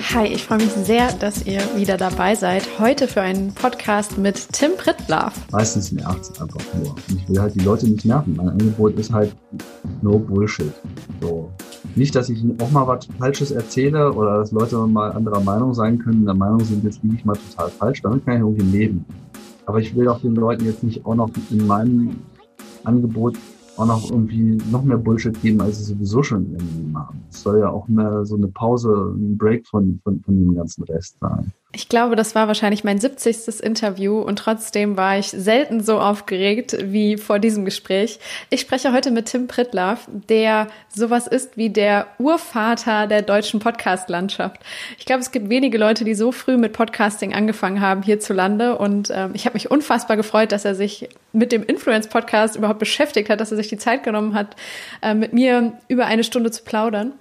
Hi, ich freue mich sehr, dass ihr wieder dabei seid. Heute für einen Podcast mit Tim Prittlaff. Meistens nervt es einfach nur. Ich will halt die Leute nicht nerven. Mein Angebot ist halt no Bullshit. So. Nicht, dass ich auch mal was Falsches erzähle oder dass Leute mal anderer Meinung sein können. Der Meinung sind jetzt liege ich mal total falsch. Damit kann ich irgendwie leben. Aber ich will auch den Leuten jetzt nicht auch noch in meinem Angebot auch noch irgendwie noch mehr Bullshit geben, als sie sowieso schon irgendwie machen. Es soll ja auch mehr so eine Pause, ein Break von, von, von dem ganzen Rest sein. Ich glaube, das war wahrscheinlich mein 70. Interview und trotzdem war ich selten so aufgeregt wie vor diesem Gespräch. Ich spreche heute mit Tim Prittlaff, der sowas ist wie der Urvater der deutschen Podcast-Landschaft. Ich glaube, es gibt wenige Leute, die so früh mit Podcasting angefangen haben hierzulande und ähm, ich habe mich unfassbar gefreut, dass er sich mit dem Influence-Podcast überhaupt beschäftigt hat, dass er sich die Zeit genommen hat, äh, mit mir über eine Stunde zu plaudern,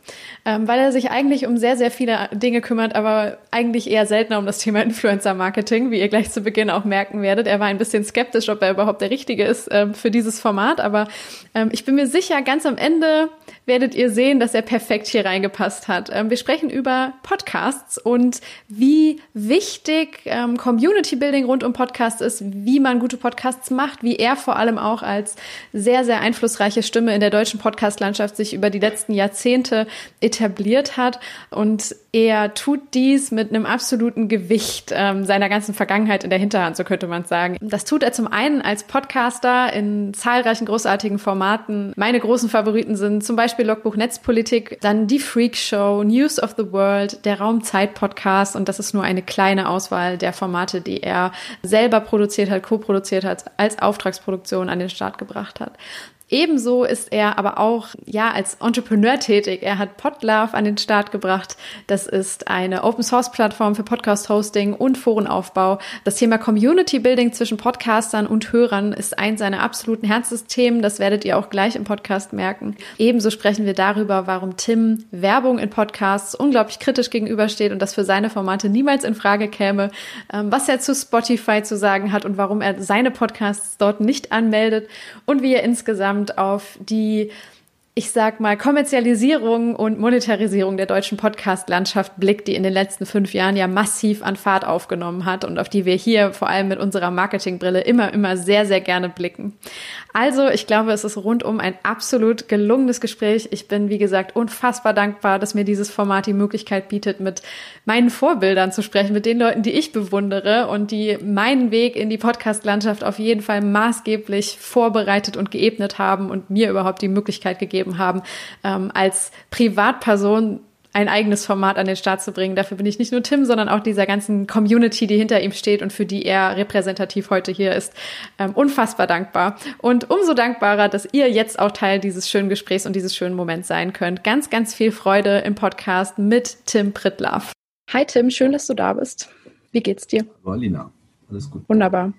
ähm, weil er sich eigentlich um sehr, sehr viele Dinge kümmert, aber eigentlich eher seltener um das Thema Influencer-Marketing, wie ihr gleich zu Beginn auch merken werdet. Er war ein bisschen skeptisch, ob er überhaupt der Richtige ist ähm, für dieses Format, aber ähm, ich bin mir sicher, ganz am Ende werdet ihr sehen, dass er perfekt hier reingepasst hat. Ähm, wir sprechen über Podcasts und wie wichtig ähm, Community Building rund um Podcasts ist, wie man gute Podcasts macht, wie er vor allem auch als sehr, sehr einflussreiche Stimme in der deutschen Podcast-Landschaft sich über die letzten Jahrzehnte etabliert hat. Und er tut dies mit einem absoluten Gewicht ähm, seiner ganzen Vergangenheit in der Hinterhand, so könnte man sagen. Das tut er zum einen als Podcaster in zahlreichen großartigen Formaten. Meine großen Favoriten sind zum Beispiel Logbuch Netzpolitik, dann die Freak Show, News of the World, der Raumzeit Podcast und das ist nur eine kleine Auswahl der Formate, die er selber produziert hat, co-produziert hat, als Auftragsproduktion an den Start gebracht hat. Ebenso ist er aber auch ja als Entrepreneur tätig. Er hat Podlove an den Start gebracht. Das ist eine Open Source Plattform für Podcast Hosting und Forenaufbau. Das Thema Community Building zwischen Podcastern und Hörern ist eins seiner absoluten Herzensthemen. Das werdet ihr auch gleich im Podcast merken. Ebenso sprechen wir darüber, warum Tim Werbung in Podcasts unglaublich kritisch gegenübersteht und das für seine Formate niemals in Frage käme, ähm, was er zu Spotify zu sagen hat und warum er seine Podcasts dort nicht anmeldet und wie er insgesamt insgesamt auf die ich sag mal, Kommerzialisierung und Monetarisierung der deutschen Podcast-Landschaft blickt, die in den letzten fünf Jahren ja massiv an Fahrt aufgenommen hat und auf die wir hier vor allem mit unserer Marketingbrille immer, immer sehr, sehr gerne blicken. Also, ich glaube, es ist rundum ein absolut gelungenes Gespräch. Ich bin, wie gesagt, unfassbar dankbar, dass mir dieses Format die Möglichkeit bietet, mit meinen Vorbildern zu sprechen, mit den Leuten, die ich bewundere und die meinen Weg in die Podcast-Landschaft auf jeden Fall maßgeblich vorbereitet und geebnet haben und mir überhaupt die Möglichkeit gegeben gegeben haben, ähm, als Privatperson ein eigenes Format an den Start zu bringen. Dafür bin ich nicht nur Tim, sondern auch dieser ganzen Community, die hinter ihm steht und für die er repräsentativ heute hier ist, ähm, unfassbar dankbar. Und umso dankbarer, dass ihr jetzt auch Teil dieses schönen Gesprächs und dieses schönen Moments sein könnt. Ganz, ganz viel Freude im Podcast mit Tim Prittlaff. Hi Tim, schön, dass du da bist. Wie geht's dir? Hallo Alina, alles gut. Wunderbar.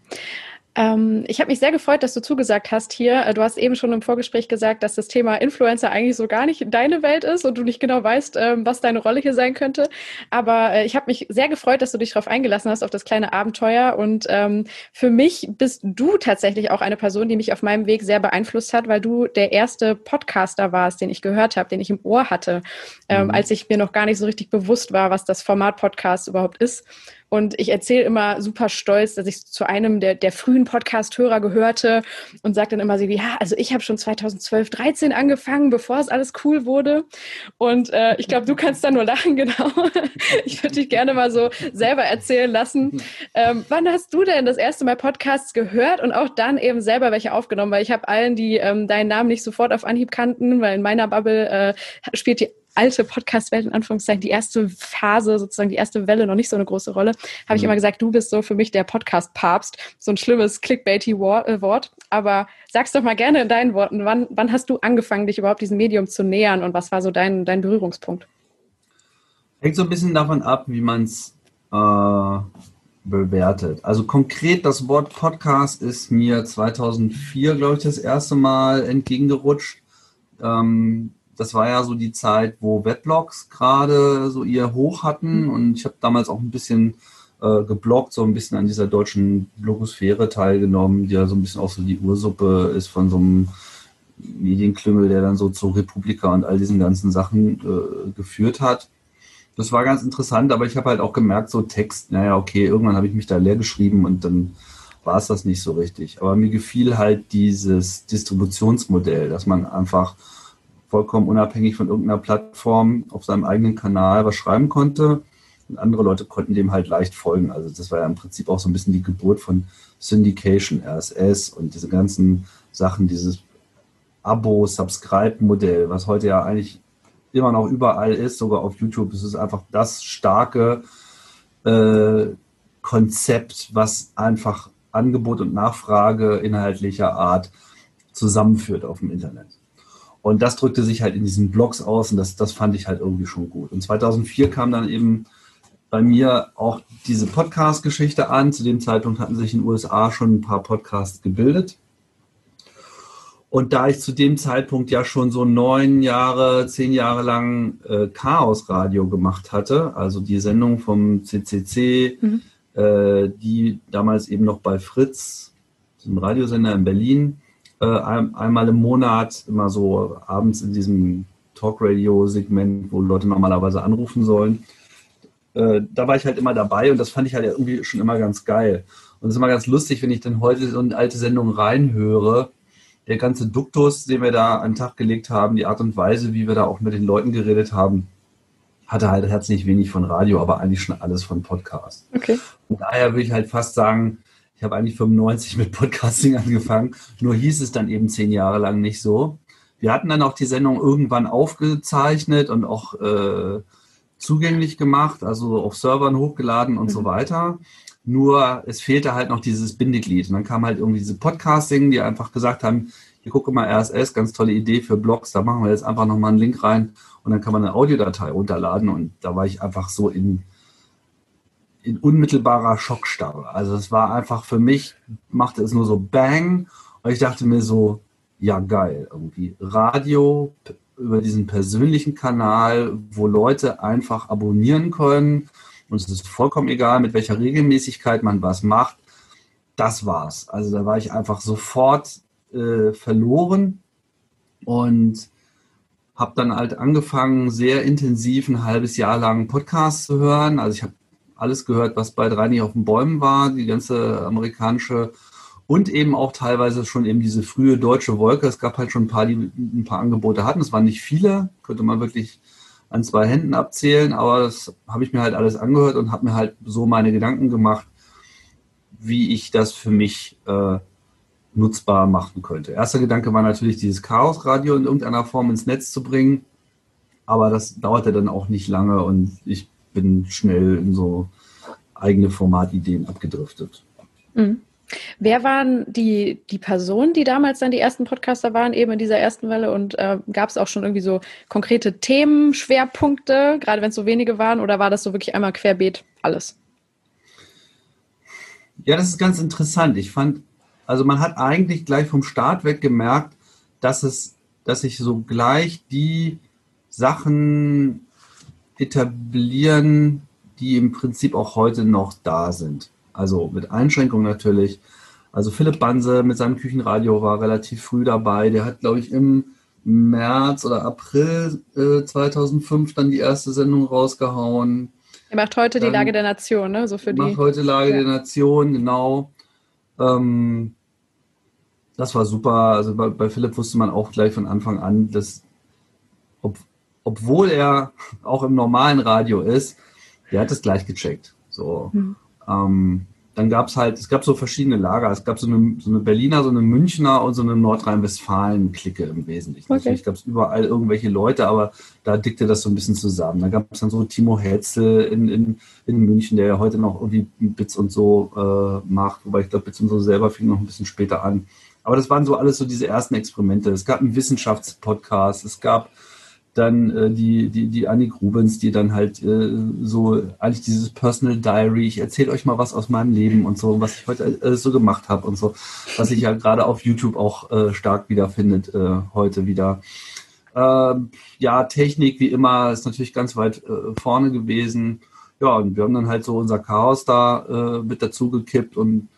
Ähm, ich habe mich sehr gefreut, dass du zugesagt hast hier. Äh, du hast eben schon im Vorgespräch gesagt, dass das Thema Influencer eigentlich so gar nicht deine Welt ist und du nicht genau weißt, ähm, was deine Rolle hier sein könnte. Aber äh, ich habe mich sehr gefreut, dass du dich darauf eingelassen hast, auf das kleine Abenteuer. Und ähm, für mich bist du tatsächlich auch eine Person, die mich auf meinem Weg sehr beeinflusst hat, weil du der erste Podcaster warst, den ich gehört habe, den ich im Ohr hatte, ähm, mhm. als ich mir noch gar nicht so richtig bewusst war, was das Format Podcast überhaupt ist. Und ich erzähle immer super stolz, dass ich zu einem der, der frühen Podcast-Hörer gehörte und sage dann immer so, ja, also ich habe schon 2012, 13 angefangen, bevor es alles cool wurde. Und äh, ich glaube, du kannst da nur lachen, genau. ich würde dich gerne mal so selber erzählen lassen. Ähm, wann hast du denn das erste Mal Podcasts gehört und auch dann eben selber welche aufgenommen? Weil ich habe allen, die ähm, deinen Namen nicht sofort auf Anhieb kannten, weil in meiner Bubble äh, spielt die alte Podcast-Welt, in Anführungszeichen, die erste Phase, sozusagen die erste Welle, noch nicht so eine große Rolle, habe ich mhm. immer gesagt, du bist so für mich der Podcast-Papst. So ein schlimmes clickbaity äh, Wort. Aber sag's doch mal gerne in deinen Worten, wann, wann hast du angefangen, dich überhaupt diesem Medium zu nähern und was war so dein, dein Berührungspunkt? Hängt so ein bisschen davon ab, wie man es äh, bewertet. Also konkret das Wort Podcast ist mir 2004, glaube ich, das erste Mal entgegengerutscht. Ähm, das war ja so die Zeit, wo Weblogs gerade so ihr Hoch hatten mhm. und ich habe damals auch ein bisschen äh, gebloggt, so ein bisschen an dieser deutschen Blogosphäre teilgenommen, die ja so ein bisschen auch so die Ursuppe ist von so einem Medienklüngel, der dann so zu Republika und all diesen ganzen Sachen äh, geführt hat. Das war ganz interessant, aber ich habe halt auch gemerkt, so Text, naja, okay, irgendwann habe ich mich da leer geschrieben und dann war es das nicht so richtig. Aber mir gefiel halt dieses Distributionsmodell, dass man einfach vollkommen unabhängig von irgendeiner Plattform auf seinem eigenen Kanal was schreiben konnte. Und andere Leute konnten dem halt leicht folgen. Also das war ja im Prinzip auch so ein bisschen die Geburt von Syndication, RSS und diese ganzen Sachen, dieses Abo-Subscribe-Modell, was heute ja eigentlich immer noch überall ist, sogar auf YouTube. Es ist einfach das starke äh, Konzept, was einfach Angebot und Nachfrage inhaltlicher Art zusammenführt auf dem Internet. Und das drückte sich halt in diesen Blogs aus und das, das fand ich halt irgendwie schon gut. Und 2004 kam dann eben bei mir auch diese Podcast-Geschichte an. Zu dem Zeitpunkt hatten sich in den USA schon ein paar Podcasts gebildet. Und da ich zu dem Zeitpunkt ja schon so neun Jahre, zehn Jahre lang äh, Chaos-Radio gemacht hatte, also die Sendung vom CCC, mhm. äh, die damals eben noch bei Fritz, dem Radiosender in Berlin, äh, ein, einmal im Monat, immer so abends in diesem Talk-Radio-Segment, wo Leute normalerweise anrufen sollen. Äh, da war ich halt immer dabei und das fand ich halt irgendwie schon immer ganz geil. Und es ist immer ganz lustig, wenn ich dann heute so eine alte Sendung reinhöre, der ganze Duktus, den wir da an den Tag gelegt haben, die Art und Weise, wie wir da auch mit den Leuten geredet haben, hatte halt herzlich wenig von Radio, aber eigentlich schon alles von Podcast. Okay. Und daher würde ich halt fast sagen, ich habe eigentlich 95 mit Podcasting angefangen, nur hieß es dann eben zehn Jahre lang nicht so. Wir hatten dann auch die Sendung irgendwann aufgezeichnet und auch äh, zugänglich gemacht, also auf Servern hochgeladen und mhm. so weiter. Nur es fehlte halt noch dieses Bindeglied. Und dann kam halt irgendwie diese Podcasting, die einfach gesagt haben, hier gucke mal RSS, ganz tolle Idee für Blogs, da machen wir jetzt einfach nochmal einen Link rein und dann kann man eine Audiodatei runterladen. Und da war ich einfach so in, in unmittelbarer Schockstarre. Also es war einfach für mich, machte es nur so Bang und ich dachte mir so, ja geil, irgendwie Radio über diesen persönlichen Kanal, wo Leute einfach abonnieren können und es ist vollkommen egal, mit welcher Regelmäßigkeit man was macht. Das war's. Also da war ich einfach sofort äh, verloren und habe dann halt angefangen, sehr intensiv ein halbes Jahr lang Podcasts zu hören. Also ich habe alles gehört, was bei drei nicht auf den Bäumen war, die ganze amerikanische und eben auch teilweise schon eben diese frühe deutsche Wolke. Es gab halt schon ein paar, die ein paar Angebote hatten. Es waren nicht viele, könnte man wirklich an zwei Händen abzählen, aber das habe ich mir halt alles angehört und habe mir halt so meine Gedanken gemacht, wie ich das für mich äh, nutzbar machen könnte. Erster Gedanke war natürlich, dieses Chaosradio in irgendeiner Form ins Netz zu bringen, aber das dauerte dann auch nicht lange und ich bin schnell in so eigene Formatideen abgedriftet. Mhm. Wer waren die, die Personen, die damals dann die ersten Podcaster waren, eben in dieser ersten Welle? Und äh, gab es auch schon irgendwie so konkrete Themen, Schwerpunkte, gerade wenn es so wenige waren, oder war das so wirklich einmal querbeet alles? Ja, das ist ganz interessant. Ich fand, also man hat eigentlich gleich vom Start weg gemerkt, dass es, dass sich so gleich die Sachen etablieren, die im Prinzip auch heute noch da sind. Also mit Einschränkungen natürlich. Also Philipp Banse mit seinem Küchenradio war relativ früh dabei. Der hat, glaube ich, im März oder April äh, 2005 dann die erste Sendung rausgehauen. Er macht heute dann die Lage der Nation, ne? So für macht die. heute Lage ja. der Nation, genau. Ähm, das war super. Also bei, bei, Philipp wusste man auch gleich von Anfang an, dass ob, obwohl er auch im normalen Radio ist, der hat es gleich gecheckt. So. Hm. Ähm, dann gab es halt, es gab so verschiedene Lager. Es gab so eine, so eine Berliner, so eine Münchner und so eine Nordrhein-Westfalen-Clique im Wesentlichen. Okay. Natürlich gab es überall irgendwelche Leute, aber da dickte das so ein bisschen zusammen. Da gab es dann so Timo Hetzel in, in, in München, der ja heute noch irgendwie Bits und so äh, macht, wobei ich glaube, Bits und so selber fing noch ein bisschen später an. Aber das waren so alles so diese ersten Experimente. Es gab einen Wissenschaftspodcast, es gab dann äh, die, die, die Annik Rubens, die dann halt äh, so eigentlich dieses Personal Diary, ich erzähle euch mal was aus meinem Leben und so, was ich heute äh, so gemacht habe und so, was sich ja gerade auf YouTube auch äh, stark wiederfindet äh, heute wieder. Ähm, ja, Technik wie immer ist natürlich ganz weit äh, vorne gewesen. Ja, und wir haben dann halt so unser Chaos da äh, mit dazu gekippt und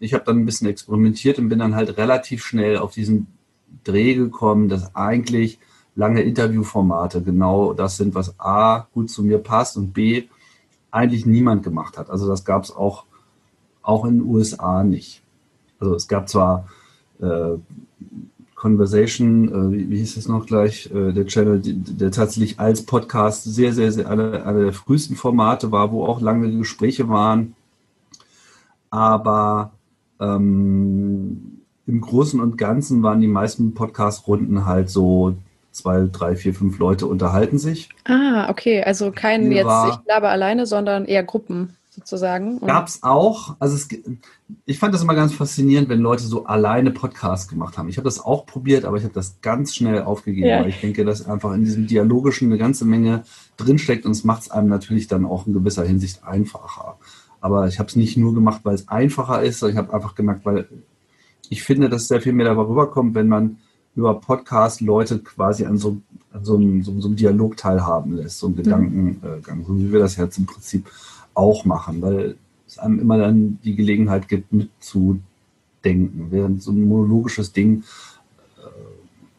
ich habe dann ein bisschen experimentiert und bin dann halt relativ schnell auf diesen Dreh gekommen, dass eigentlich lange Interviewformate genau das sind, was A gut zu mir passt und B eigentlich niemand gemacht hat. Also das gab es auch, auch in den USA nicht. Also es gab zwar äh, Conversation, äh, wie, wie, hieß es noch gleich, äh, der Channel, der, der tatsächlich als Podcast sehr, sehr, sehr einer eine der frühesten Formate war, wo auch lange Gespräche waren. Aber ähm, im Großen und Ganzen waren die meisten Podcast-Runden halt so zwei, drei, vier, fünf Leute unterhalten sich. Ah, okay. Also kein jetzt, ich glaube alleine, sondern eher Gruppen sozusagen. Gab es auch. Also es, ich fand das immer ganz faszinierend, wenn Leute so alleine Podcasts gemacht haben. Ich habe das auch probiert, aber ich habe das ganz schnell aufgegeben, ja. weil ich denke, dass einfach in diesem Dialogischen eine ganze Menge drinsteckt und es macht es einem natürlich dann auch in gewisser Hinsicht einfacher. Aber ich habe es nicht nur gemacht, weil es einfacher ist, sondern ich habe einfach gemerkt, weil ich finde, dass sehr viel mehr darüber kommt, wenn man über Podcast Leute quasi an so, an so, einem, so, so einem Dialog teilhaben lässt, so einem mhm. Gedankengang, so wie wir das jetzt im Prinzip auch machen, weil es einem immer dann die Gelegenheit gibt, mitzudenken. Während so ein monologisches Ding äh,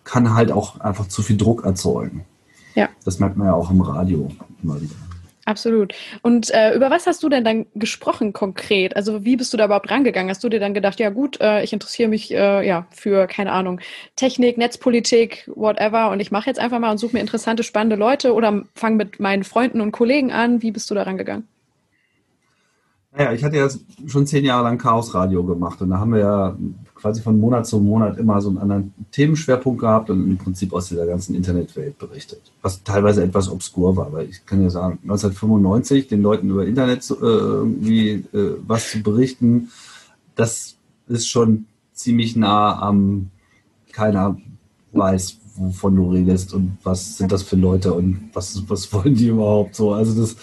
kann halt auch einfach zu viel Druck erzeugen. Ja. Das merkt man ja auch im Radio immer wieder. Absolut. Und äh, über was hast du denn dann gesprochen konkret? Also wie bist du da überhaupt rangegangen? Hast du dir dann gedacht, ja gut, äh, ich interessiere mich äh, ja für keine Ahnung Technik, Netzpolitik, whatever, und ich mache jetzt einfach mal und suche mir interessante, spannende Leute oder fange mit meinen Freunden und Kollegen an. Wie bist du da rangegangen? Naja, ich hatte ja schon zehn Jahre lang Chaos Radio gemacht und da haben wir ja quasi von Monat zu Monat immer so einen anderen Themenschwerpunkt gehabt und im Prinzip aus dieser ganzen Internetwelt berichtet. Was teilweise etwas obskur war, weil ich kann ja sagen, 1995 den Leuten über Internet äh, irgendwie äh, was zu berichten, das ist schon ziemlich nah am, keiner weiß, wovon du redest und was sind das für Leute und was, was wollen die überhaupt so. Also das,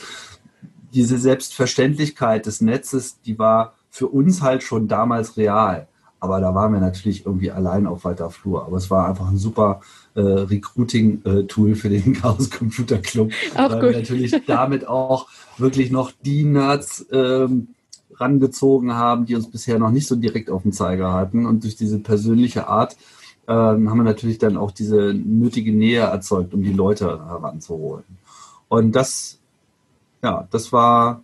diese Selbstverständlichkeit des Netzes, die war für uns halt schon damals real. Aber da waren wir natürlich irgendwie allein auf weiter Flur. Aber es war einfach ein super äh, Recruiting-Tool für den Chaos Computer Club. Auch weil gut. wir natürlich damit auch wirklich noch die Nerds ähm, rangezogen haben, die uns bisher noch nicht so direkt auf dem Zeiger hatten. Und durch diese persönliche Art ähm, haben wir natürlich dann auch diese nötige Nähe erzeugt, um die Leute heranzuholen. Und das, ja, das war,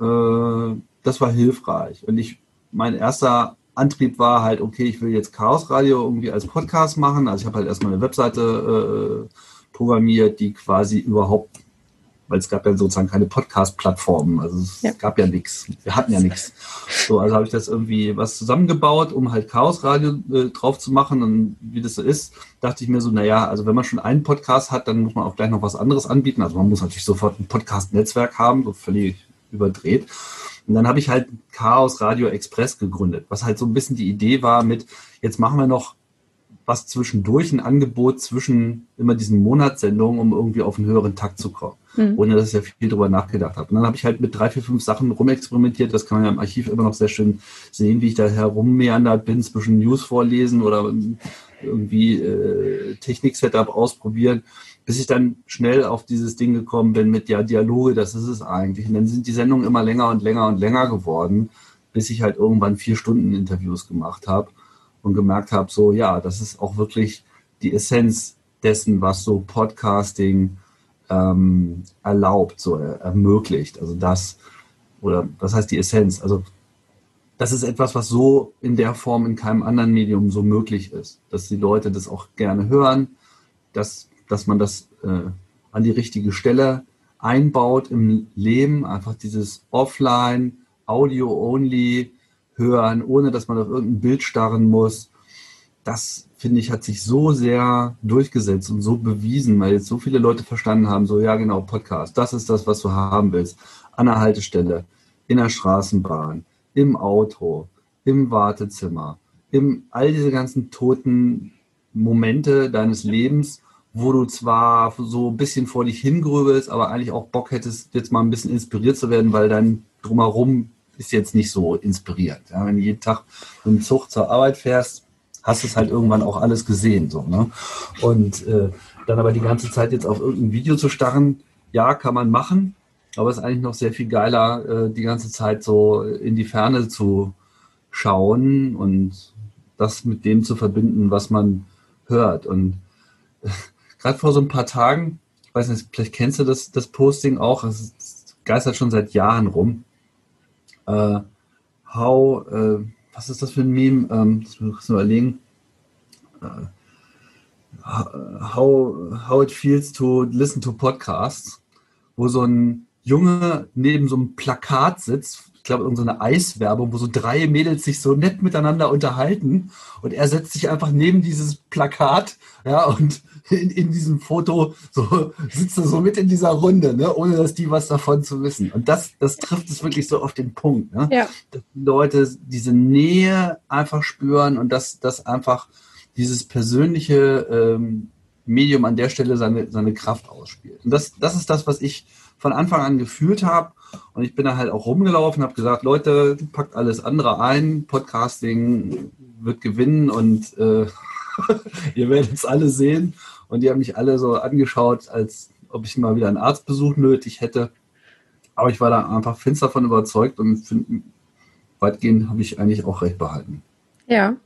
äh, das war hilfreich. Und ich mein erster Antrieb war halt, okay, ich will jetzt Chaos Radio irgendwie als Podcast machen. Also ich habe halt erstmal eine Webseite äh, programmiert, die quasi überhaupt, weil es gab ja sozusagen keine Podcast-Plattformen, also es ja. gab ja nichts, wir hatten ja nichts. So, also habe ich das irgendwie was zusammengebaut, um halt Chaos Radio äh, drauf zu machen und wie das so ist, dachte ich mir so, naja, also wenn man schon einen Podcast hat, dann muss man auch gleich noch was anderes anbieten. Also man muss natürlich sofort ein Podcast-Netzwerk haben, so völlig überdreht. Und dann habe ich halt Chaos Radio Express gegründet, was halt so ein bisschen die Idee war mit, jetzt machen wir noch was zwischendurch, ein Angebot zwischen immer diesen Monatssendungen, um irgendwie auf einen höheren Takt zu kommen, mhm. ohne dass ich ja viel drüber nachgedacht habe. Und dann habe ich halt mit drei, vier, fünf Sachen rumexperimentiert. Das kann man ja im Archiv immer noch sehr schön sehen, wie ich da herummeandert bin, zwischen News vorlesen oder irgendwie äh, Technik-Setup ausprobieren bis ich dann schnell auf dieses Ding gekommen bin mit, ja, Dialoge, das ist es eigentlich. Und dann sind die Sendungen immer länger und länger und länger geworden, bis ich halt irgendwann vier Stunden Interviews gemacht habe und gemerkt habe, so, ja, das ist auch wirklich die Essenz dessen, was so Podcasting ähm, erlaubt, so ermöglicht. Also das, oder was heißt die Essenz? Also das ist etwas, was so in der Form in keinem anderen Medium so möglich ist, dass die Leute das auch gerne hören, dass dass man das äh, an die richtige Stelle einbaut im Leben, einfach dieses Offline, Audio-only hören, ohne dass man auf irgendein Bild starren muss. Das, finde ich, hat sich so sehr durchgesetzt und so bewiesen, weil jetzt so viele Leute verstanden haben, so, ja, genau, Podcast, das ist das, was du haben willst. An der Haltestelle, in der Straßenbahn, im Auto, im Wartezimmer, im all diese ganzen toten Momente deines Lebens, wo du zwar so ein bisschen vor dich hingrübelst, aber eigentlich auch Bock hättest, jetzt mal ein bisschen inspiriert zu werden, weil dein Drumherum ist jetzt nicht so inspirierend. Ja, wenn du jeden Tag mit dem Zug zur Arbeit fährst, hast du es halt irgendwann auch alles gesehen. So, ne? Und äh, dann aber die ganze Zeit jetzt auf irgendein Video zu starren, ja, kann man machen, aber es ist eigentlich noch sehr viel geiler, äh, die ganze Zeit so in die Ferne zu schauen und das mit dem zu verbinden, was man hört. Und äh, gerade vor so ein paar Tagen, ich weiß nicht, vielleicht kennst du das, das Posting auch, es geistert schon seit Jahren rum. Äh, how, äh, was ist das für ein Meme? Ähm, das muss ich überlegen. Äh, how, how it feels to listen to podcasts, wo so ein Junge neben so einem Plakat sitzt, ich glaube, irgendeine Eiswerbung, wo so drei Mädels sich so nett miteinander unterhalten und er setzt sich einfach neben dieses Plakat, ja, und in, in diesem Foto so sitzt er so mit in dieser Runde, ne, ohne dass die was davon zu wissen. Und das, das trifft es wirklich so auf den Punkt, ne? Ja. Dass die Leute diese Nähe einfach spüren und dass das einfach dieses persönliche ähm, Medium an der Stelle seine, seine Kraft ausspielt. Und das, das ist das, was ich von Anfang an gefühlt habe. Und ich bin da halt auch rumgelaufen, habe gesagt, Leute, packt alles andere ein, Podcasting wird gewinnen und äh, ihr werdet es alle sehen. Und die haben mich alle so angeschaut, als ob ich mal wieder einen Arztbesuch nötig hätte. Aber ich war da einfach finster davon überzeugt und find, weitgehend habe ich eigentlich auch recht behalten. Ja,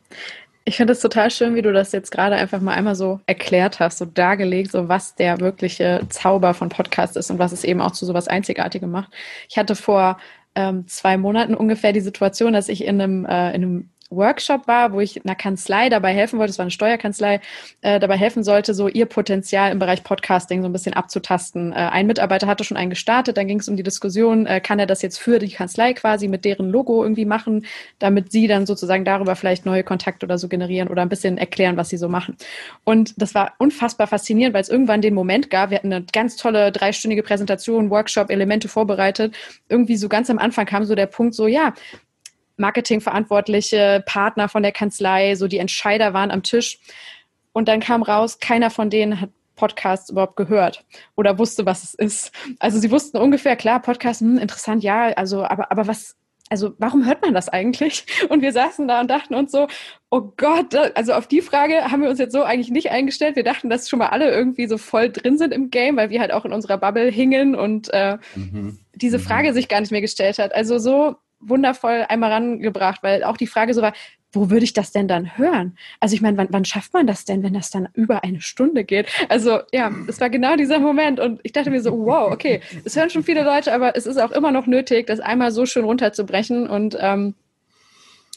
ich finde es total schön, wie du das jetzt gerade einfach mal einmal so erklärt hast, so dargelegt, so was der wirkliche Zauber von Podcast ist und was es eben auch zu sowas Einzigartigem macht. Ich hatte vor ähm, zwei Monaten ungefähr die Situation, dass ich in einem, äh, in einem Workshop war, wo ich einer Kanzlei dabei helfen wollte, es war eine Steuerkanzlei, äh, dabei helfen sollte, so ihr Potenzial im Bereich Podcasting so ein bisschen abzutasten. Äh, ein Mitarbeiter hatte schon einen gestartet, dann ging es um die Diskussion, äh, kann er das jetzt für die Kanzlei quasi mit deren Logo irgendwie machen, damit sie dann sozusagen darüber vielleicht neue Kontakte oder so generieren oder ein bisschen erklären, was sie so machen. Und das war unfassbar faszinierend, weil es irgendwann den Moment gab, wir hatten eine ganz tolle dreistündige Präsentation, Workshop, Elemente vorbereitet. Irgendwie so ganz am Anfang kam so der Punkt so, ja, Marketingverantwortliche, Partner von der Kanzlei, so die Entscheider waren am Tisch. Und dann kam raus, keiner von denen hat Podcasts überhaupt gehört oder wusste, was es ist. Also sie wussten ungefähr, klar, Podcast, hm, interessant, ja, also, aber, aber was, also warum hört man das eigentlich? Und wir saßen da und dachten uns so, oh Gott, also auf die Frage haben wir uns jetzt so eigentlich nicht eingestellt. Wir dachten, dass schon mal alle irgendwie so voll drin sind im Game, weil wir halt auch in unserer Bubble hingen und äh, mhm. diese mhm. Frage sich gar nicht mehr gestellt hat. Also so wundervoll einmal rangebracht, weil auch die Frage so war, wo würde ich das denn dann hören? Also ich meine, wann, wann schafft man das denn, wenn das dann über eine Stunde geht? Also ja, es war genau dieser Moment und ich dachte mir so, wow, okay, es hören schon viele Leute, aber es ist auch immer noch nötig, das einmal so schön runterzubrechen und ähm,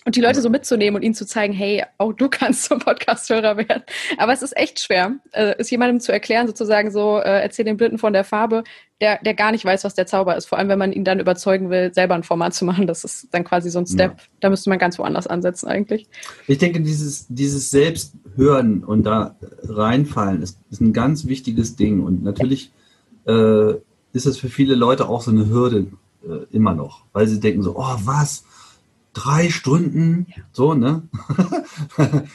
und die Leute so mitzunehmen und ihnen zu zeigen, hey, auch du kannst zum Podcast-Hörer werden. Aber es ist echt schwer, äh, es jemandem zu erklären, sozusagen so, äh, erzähl den Blinden von der Farbe, der, der gar nicht weiß, was der Zauber ist. Vor allem, wenn man ihn dann überzeugen will, selber ein Format zu machen. Das ist dann quasi so ein Step. Ja. Da müsste man ganz woanders ansetzen eigentlich. Ich denke, dieses, dieses Selbsthören und da reinfallen ist, ist ein ganz wichtiges Ding. Und natürlich äh, ist es für viele Leute auch so eine Hürde äh, immer noch, weil sie denken so, oh, was? Drei Stunden, ja. so, ne?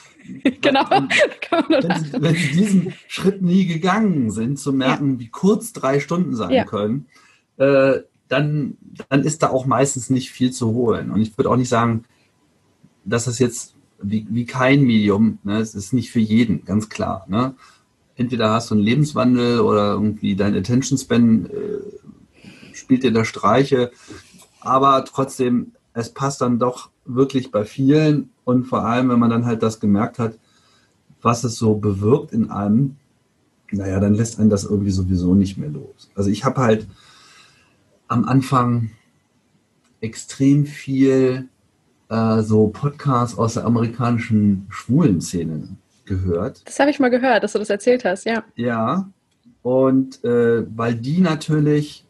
genau. wenn, sie, wenn, sie, diesen Schritt nie gegangen sind, zu merken, ja. wie kurz drei Stunden sein ja. können, äh, dann, dann ist da auch meistens nicht viel zu holen. Und ich würde auch nicht sagen, dass das jetzt wie, wie kein Medium, ne? es ist nicht für jeden, ganz klar. Ne? Entweder hast du einen Lebenswandel oder irgendwie dein Attention Span äh, spielt dir da Streiche, aber trotzdem es passt dann doch wirklich bei vielen und vor allem, wenn man dann halt das gemerkt hat, was es so bewirkt in einem, naja, dann lässt einen das irgendwie sowieso nicht mehr los. Also ich habe halt am Anfang extrem viel äh, so Podcasts aus der amerikanischen schwulen Szene gehört. Das habe ich mal gehört, dass du das erzählt hast, ja. Ja, und äh, weil die natürlich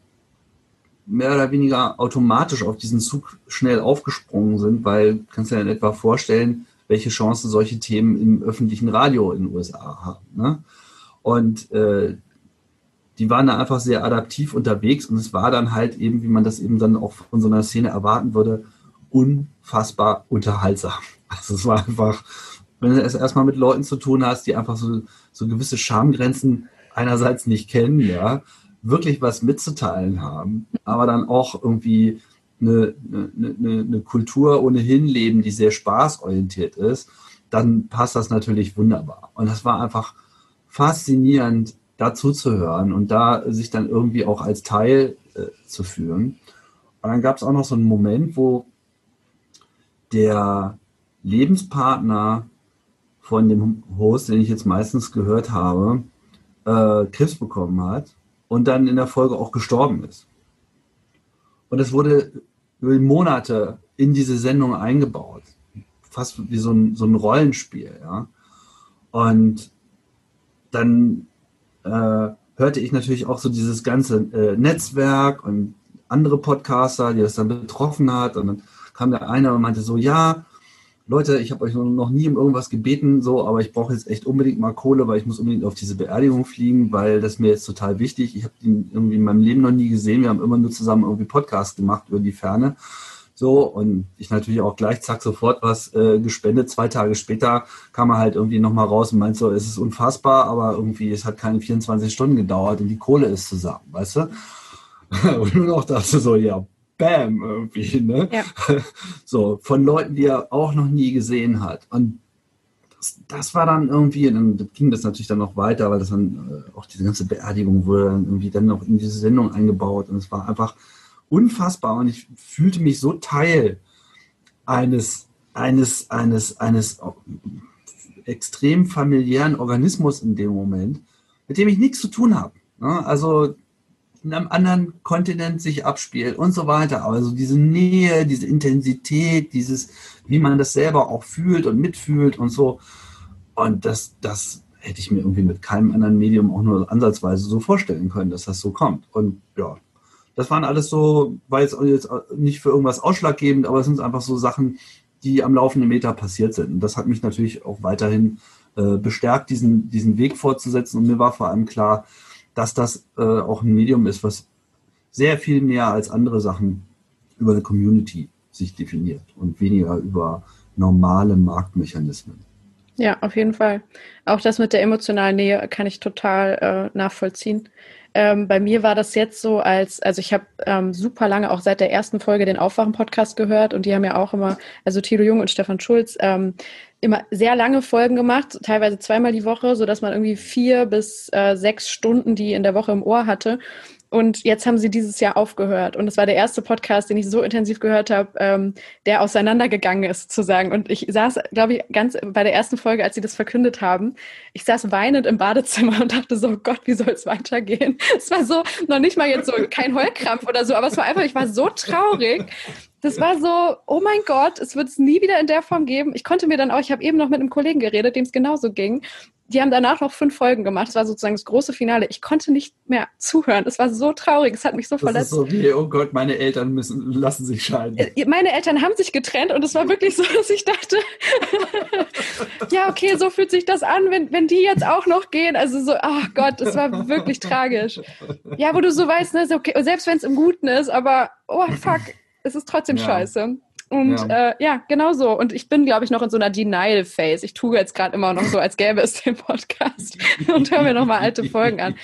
mehr oder weniger automatisch auf diesen Zug schnell aufgesprungen sind, weil kannst du dir in etwa vorstellen, welche Chancen solche Themen im öffentlichen Radio in den USA haben. Ne? Und äh, die waren da einfach sehr adaptiv unterwegs und es war dann halt eben, wie man das eben dann auch von so einer Szene erwarten würde, unfassbar unterhaltsam. Also es war einfach wenn du es erstmal mit Leuten zu tun hast, die einfach so, so gewisse Schamgrenzen einerseits nicht kennen, ja, wirklich was mitzuteilen haben, aber dann auch irgendwie eine, eine, eine, Kultur ohnehin leben, die sehr spaßorientiert ist, dann passt das natürlich wunderbar. Und das war einfach faszinierend, dazu zu hören und da sich dann irgendwie auch als Teil äh, zu fühlen. Und dann gab es auch noch so einen Moment, wo der Lebenspartner von dem Host, den ich jetzt meistens gehört habe, äh, Krebs bekommen hat und dann in der Folge auch gestorben ist. Und es wurde über Monate in diese Sendung eingebaut. Fast wie so ein, so ein Rollenspiel, ja. Und dann äh, hörte ich natürlich auch so dieses ganze äh, Netzwerk und andere Podcaster, die das dann betroffen hat. Und dann kam der eine und meinte so, ja, Leute, ich habe euch noch nie um irgendwas gebeten, so, aber ich brauche jetzt echt unbedingt mal Kohle, weil ich muss unbedingt auf diese Beerdigung fliegen, weil das mir jetzt total wichtig. Ich habe ihn irgendwie in meinem Leben noch nie gesehen. Wir haben immer nur zusammen irgendwie Podcasts gemacht über die Ferne. So, und ich natürlich auch gleich, zack, sofort was äh, gespendet. Zwei Tage später kam er halt irgendwie nochmal raus und meint so, es ist unfassbar, aber irgendwie, es hat keine 24 Stunden gedauert und die Kohle ist zusammen, weißt du? und nur noch dachte so, ja, Bam, irgendwie, ne? Ja. So, von Leuten, die er auch noch nie gesehen hat. Und das, das war dann irgendwie, dann ging das natürlich dann noch weiter, weil das dann äh, auch diese ganze Beerdigung wurde dann irgendwie dann noch in diese Sendung eingebaut und es war einfach unfassbar und ich fühlte mich so Teil eines, eines, eines, eines extrem familiären Organismus in dem Moment, mit dem ich nichts zu tun habe. Ne? Also in einem anderen Kontinent sich abspielt und so weiter. Aber so diese Nähe, diese Intensität, dieses, wie man das selber auch fühlt und mitfühlt und so. Und das, das hätte ich mir irgendwie mit keinem anderen Medium auch nur ansatzweise so vorstellen können, dass das so kommt. Und ja, das waren alles so, war jetzt, jetzt nicht für irgendwas ausschlaggebend, aber es sind einfach so Sachen, die am laufenden Meter passiert sind. Und das hat mich natürlich auch weiterhin äh, bestärkt, diesen, diesen Weg fortzusetzen. Und mir war vor allem klar, dass das äh, auch ein Medium ist, was sehr viel mehr als andere Sachen über eine Community sich definiert und weniger über normale Marktmechanismen. Ja, auf jeden Fall. Auch das mit der emotionalen Nähe kann ich total äh, nachvollziehen. Ähm, bei mir war das jetzt so, als, also ich habe ähm, super lange auch seit der ersten Folge den Aufwachen-Podcast gehört und die haben ja auch immer, also Thilo Jung und Stefan Schulz, ähm, immer sehr lange Folgen gemacht, teilweise zweimal die Woche, so dass man irgendwie vier bis äh, sechs Stunden die in der Woche im Ohr hatte. Und jetzt haben sie dieses Jahr aufgehört. Und es war der erste Podcast, den ich so intensiv gehört habe, ähm, der auseinandergegangen ist, zu sagen. Und ich saß, glaube ich, ganz bei der ersten Folge, als sie das verkündet haben, ich saß weinend im Badezimmer und dachte so, Gott, wie soll es weitergehen? Es war so, noch nicht mal jetzt so kein Heulkrampf oder so, aber es war einfach, ich war so traurig, das war so, oh mein Gott, es wird es nie wieder in der Form geben. Ich konnte mir dann auch, ich habe eben noch mit einem Kollegen geredet, dem es genauso ging. Die haben danach noch fünf Folgen gemacht. Das war sozusagen das große Finale. Ich konnte nicht mehr zuhören. Es war so traurig. Es hat mich so das verletzt. Ist so wie, oh Gott, meine Eltern müssen, lassen sich scheiden. Äh, meine Eltern haben sich getrennt und es war wirklich so, dass ich dachte, ja, okay, so fühlt sich das an, wenn, wenn die jetzt auch noch gehen. Also so, ach Gott, es war wirklich tragisch. Ja, wo du so weißt, ne, okay, selbst wenn es im Guten ist, aber oh fuck, es ist trotzdem ja. scheiße. Und ja. Äh, ja, genau so. Und ich bin, glaube ich, noch in so einer Denial-Phase. Ich tue jetzt gerade immer noch so, als gäbe es den Podcast und höre mir nochmal alte Folgen an.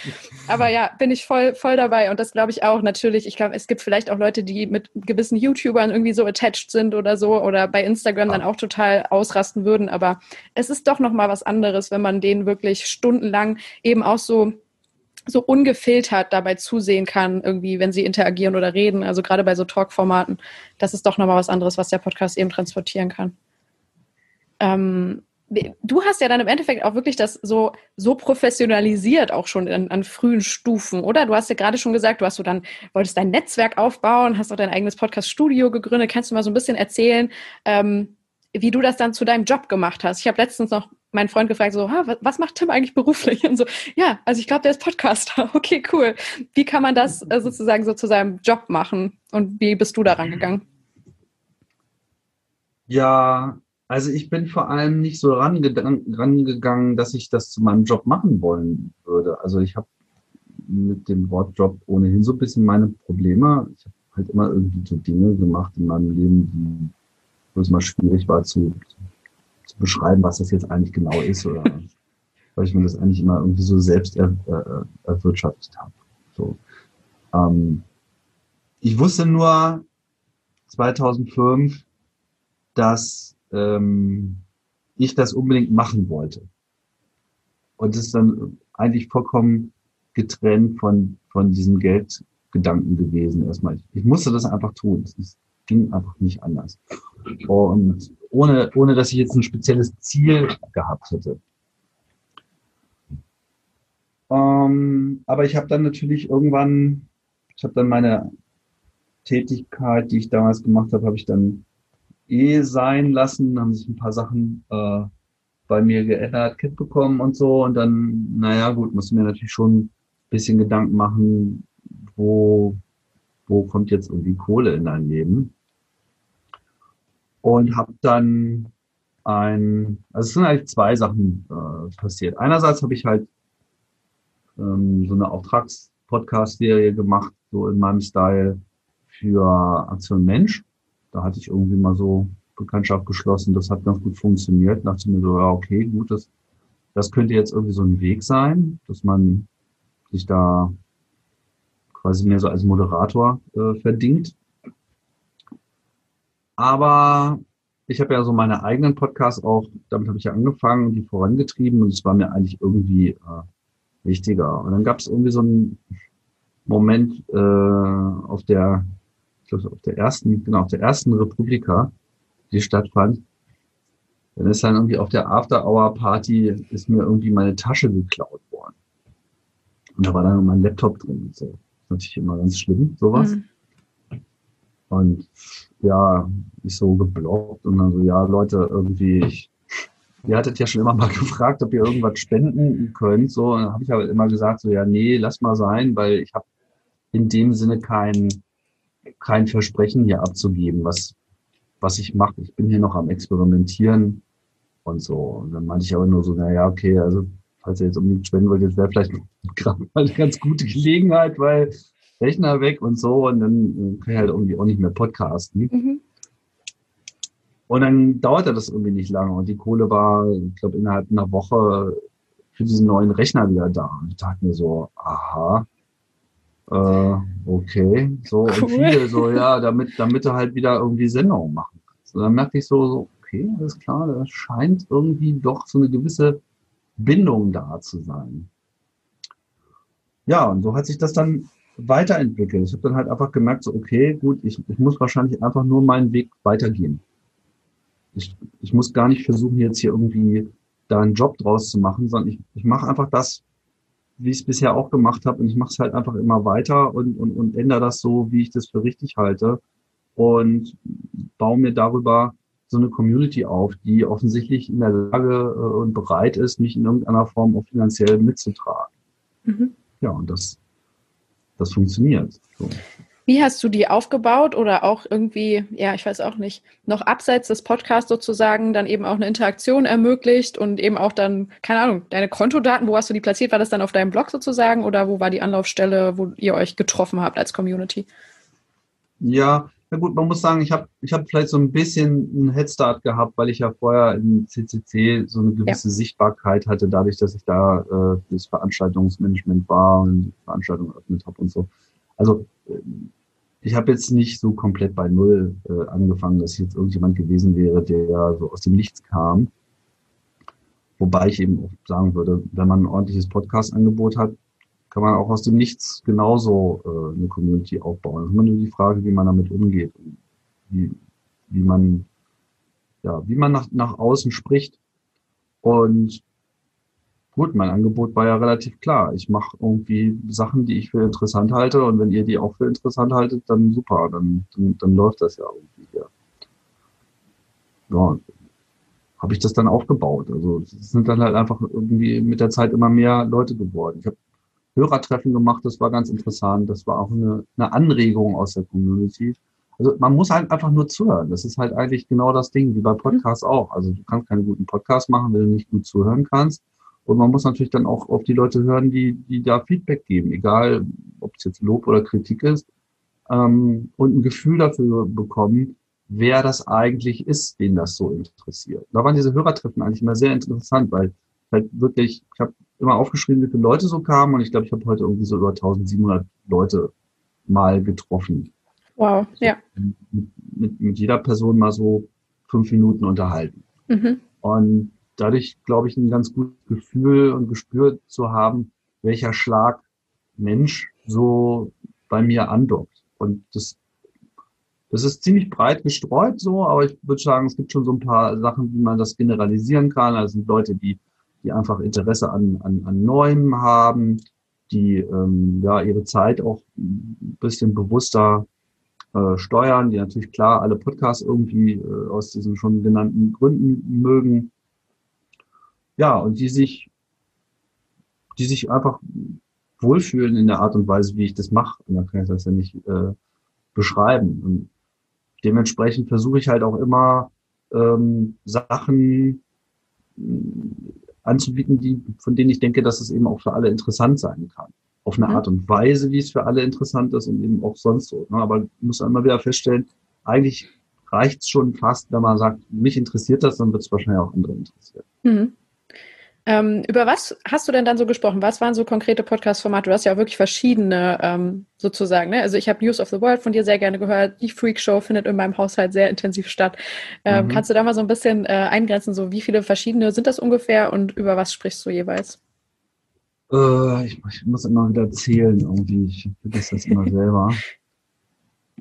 Aber ja, bin ich voll, voll dabei. Und das glaube ich auch natürlich. Ich glaube, es gibt vielleicht auch Leute, die mit gewissen YouTubern irgendwie so attached sind oder so oder bei Instagram dann auch total ausrasten würden. Aber es ist doch nochmal was anderes, wenn man denen wirklich stundenlang eben auch so so ungefiltert dabei zusehen kann, irgendwie, wenn sie interagieren oder reden. Also gerade bei so Talk-Formaten, das ist doch nochmal was anderes, was der Podcast eben transportieren kann. Ähm, du hast ja dann im Endeffekt auch wirklich das so, so professionalisiert auch schon in, an frühen Stufen, oder? Du hast ja gerade schon gesagt, du hast so dann, wolltest dein Netzwerk aufbauen, hast auch dein eigenes Podcast-Studio gegründet. Kannst du mal so ein bisschen erzählen, ähm, wie du das dann zu deinem Job gemacht hast? Ich habe letztens noch meinen Freund gefragt, so, was macht Tim eigentlich beruflich? Und so, ja, also ich glaube, der ist Podcaster. Okay, cool. Wie kann man das äh, sozusagen so zu seinem Job machen? Und wie bist du daran gegangen? Ja, also ich bin vor allem nicht so rangegangen, dass ich das zu meinem Job machen wollen würde. Also ich habe mit dem Wort Job ohnehin so ein bisschen meine Probleme. Ich habe halt immer irgendwie so Dinge gemacht in meinem Leben, die wo es mal schwierig war zu, zu beschreiben, was das jetzt eigentlich genau ist oder weil ich mir das eigentlich immer irgendwie so selbst er, äh, erwirtschaftet habe. So. Ähm, ich wusste nur 2005, dass ähm, ich das unbedingt machen wollte. Und es ist dann eigentlich vollkommen getrennt von, von diesem Geldgedanken gewesen erstmal. Ich musste das einfach tun. Es ging einfach nicht anders. Und ohne, ohne dass ich jetzt ein spezielles Ziel gehabt hätte. Ähm, aber ich habe dann natürlich irgendwann, ich habe dann meine Tätigkeit, die ich damals gemacht habe, habe ich dann eh sein lassen, haben sich ein paar Sachen äh, bei mir geändert, Kind bekommen und so. Und dann, naja, gut, musste mir natürlich schon ein bisschen Gedanken machen, wo, wo kommt jetzt irgendwie Kohle in dein Leben? Und habe dann ein, also es sind eigentlich zwei Sachen äh, passiert. Einerseits habe ich halt ähm, so eine Auftrags-Podcast-Serie gemacht, so in meinem Style für Aktion Mensch. Da hatte ich irgendwie mal so Bekanntschaft geschlossen. Das hat ganz gut funktioniert. Da dachte mir so, ja, okay, gut, das, das könnte jetzt irgendwie so ein Weg sein, dass man sich da quasi mehr so als Moderator äh, verdingt. Aber ich habe ja so meine eigenen Podcasts auch, damit habe ich ja angefangen und die vorangetrieben und es war mir eigentlich irgendwie äh, wichtiger. Und dann gab es irgendwie so einen Moment äh, auf der, ich glaube, auf der ersten, genau, auf der ersten Republika, die stattfand. Dann ist dann irgendwie auf der After-Hour-Party ist mir irgendwie meine Tasche geklaut worden. Und da war dann mein Laptop drin. So. Das ist natürlich immer ganz schlimm, sowas. Mhm. Und ja, ich so geblockt und dann so, ja, Leute, irgendwie, ich ihr hattet ja schon immer mal gefragt, ob ihr irgendwas spenden könnt. So, dann habe ich aber immer gesagt, so ja, nee, lass mal sein, weil ich habe in dem Sinne kein, kein Versprechen hier abzugeben, was, was ich mache. Ich bin hier noch am Experimentieren und so. Und dann meinte ich aber nur so, na ja, okay, also falls ihr jetzt unbedingt spenden wollt, jetzt wäre vielleicht gerade mal eine ganz gute Gelegenheit, weil Rechner weg und so und dann kann ich halt irgendwie auch nicht mehr podcasten. Mhm. Und dann dauerte das irgendwie nicht lange und die Kohle war, ich glaube, innerhalb einer Woche für diesen neuen Rechner wieder da. Und ich dachte mir so, aha, äh, okay, so cool. und viele so, ja, damit, damit du halt wieder irgendwie Sendungen machen kannst. Und dann merkte ich so, so, okay, alles klar, da scheint irgendwie doch so eine gewisse Bindung da zu sein. Ja, und so hat sich das dann weiterentwickelt. Ich habe dann halt einfach gemerkt, so, okay, gut, ich, ich muss wahrscheinlich einfach nur meinen Weg weitergehen. Ich, ich muss gar nicht versuchen, jetzt hier irgendwie da einen Job draus zu machen, sondern ich, ich mache einfach das, wie ich es bisher auch gemacht habe und ich mache es halt einfach immer weiter und, und, und ändere das so, wie ich das für richtig halte und baue mir darüber so eine Community auf, die offensichtlich in der Lage äh, und bereit ist, mich in irgendeiner Form auch finanziell mitzutragen. Mhm. Ja, und das, das funktioniert. So. Wie hast du die aufgebaut oder auch irgendwie, ja, ich weiß auch nicht, noch abseits des Podcasts sozusagen dann eben auch eine Interaktion ermöglicht und eben auch dann, keine Ahnung, deine Kontodaten, wo hast du die platziert? War das dann auf deinem Blog sozusagen oder wo war die Anlaufstelle, wo ihr euch getroffen habt als Community? Ja, na gut, man muss sagen, ich habe ich hab vielleicht so ein bisschen einen Headstart gehabt, weil ich ja vorher im CCC so eine gewisse ja. Sichtbarkeit hatte, dadurch, dass ich da äh, das Veranstaltungsmanagement war und Veranstaltungen eröffnet habe und so. Also ich habe jetzt nicht so komplett bei Null äh, angefangen, dass ich jetzt irgendjemand gewesen wäre, der so aus dem Nichts kam. Wobei ich eben auch sagen würde, wenn man ein ordentliches Podcast-Angebot hat, kann man auch aus dem Nichts genauso äh, eine Community aufbauen. Das ist immer nur die Frage, wie man damit umgeht, wie, wie man, ja, wie man nach, nach außen spricht. Und gut, mein Angebot war ja relativ klar. Ich mache irgendwie Sachen, die ich für interessant halte und wenn ihr die auch für interessant haltet, dann super, dann, dann, dann läuft das ja irgendwie hier. Ja, habe ich das dann aufgebaut. Also es sind dann halt einfach irgendwie mit der Zeit immer mehr Leute geworden. Ich habe Hörertreffen gemacht, das war ganz interessant. Das war auch eine, eine Anregung aus der Community. Also man muss halt einfach nur zuhören. Das ist halt eigentlich genau das Ding, wie bei Podcasts auch. Also du kannst keinen guten Podcast machen, wenn du nicht gut zuhören kannst. Und man muss natürlich dann auch auf die Leute hören, die, die da Feedback geben, egal ob es jetzt Lob oder Kritik ist, ähm, und ein Gefühl dafür bekommen, wer das eigentlich ist, den das so interessiert. Da waren diese Hörertreffen eigentlich immer sehr interessant, weil halt wirklich, ich habe immer aufgeschrieben, wie viele Leute so kamen und ich glaube, ich habe heute irgendwie so über 1700 Leute mal getroffen. Wow, ja. Mit, mit, mit jeder Person mal so fünf Minuten unterhalten. Mhm. Und dadurch, glaube ich, ein ganz gutes Gefühl und Gespür zu haben, welcher Schlag Mensch so bei mir andockt. Und das, das ist ziemlich breit gestreut so, aber ich würde sagen, es gibt schon so ein paar Sachen, wie man das generalisieren kann. Also sind Leute, die, die einfach Interesse an, an, an Neuem haben, die ähm, ja ihre Zeit auch ein bisschen bewusster äh, steuern, die natürlich klar alle Podcasts irgendwie äh, aus diesen schon genannten Gründen mögen. Ja, und die sich, die sich einfach wohlfühlen in der Art und Weise, wie ich das mache. Und dann kann ich das ja nicht äh, beschreiben. Und dementsprechend versuche ich halt auch immer ähm, Sachen anzubieten, die, von denen ich denke, dass es eben auch für alle interessant sein kann. Auf eine mhm. Art und Weise, wie es für alle interessant ist und eben auch sonst so. Ne? Aber ich muss immer wieder feststellen, eigentlich reicht es schon fast, wenn man sagt, mich interessiert das, dann wird es wahrscheinlich auch andere interessieren. Mhm. Ähm, über was hast du denn dann so gesprochen? Was waren so konkrete Podcast-Formate? Du hast ja auch wirklich verschiedene ähm, sozusagen. Ne? Also ich habe News of the World von dir sehr gerne gehört. Die Freak Show findet in meinem Haushalt sehr intensiv statt. Ähm, mhm. Kannst du da mal so ein bisschen äh, eingrenzen, so wie viele verschiedene sind das ungefähr und über was sprichst du jeweils? Äh, ich, ich, muss immer wieder zählen irgendwie. Ich vergesse das immer selber.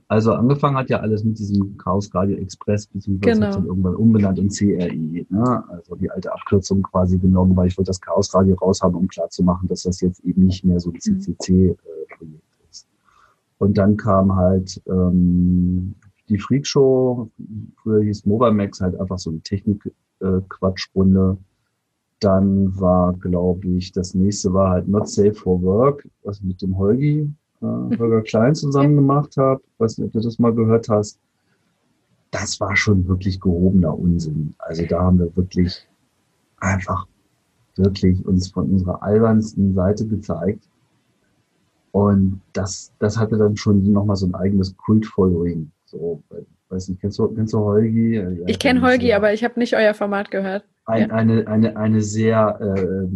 Also angefangen hat ja alles mit diesem Chaos Radio Express, beziehungsweise genau. dann irgendwann umbenannt in CRI. Ne? Also die alte Abkürzung quasi genommen, weil ich wollte das Chaos Radio raushaben, um klarzumachen, dass das jetzt eben nicht mehr so ein CCC-Projekt äh, ist. Und dann kam halt ähm, die Freak Show, früher hieß Mobile Max halt einfach so eine Technik-Quatschrunde. Äh, dann war, glaube ich, das nächste war halt Not Safe for Work, was mit dem Holgi, äh, Holger Klein zusammen gemacht habe. Weiß nicht, ob du das mal gehört hast. Das war schon wirklich gehobener Unsinn. Also da haben wir wirklich einfach wirklich uns von unserer albernsten Seite gezeigt. Und das, das hatte dann schon nochmal so ein eigenes Kult-Following. So, weiß nicht, kennst du, kennst du Holgi? Ja, ich kenne Holgi, aber ich habe nicht euer Format gehört. Ein, ja. eine, eine, eine sehr äh,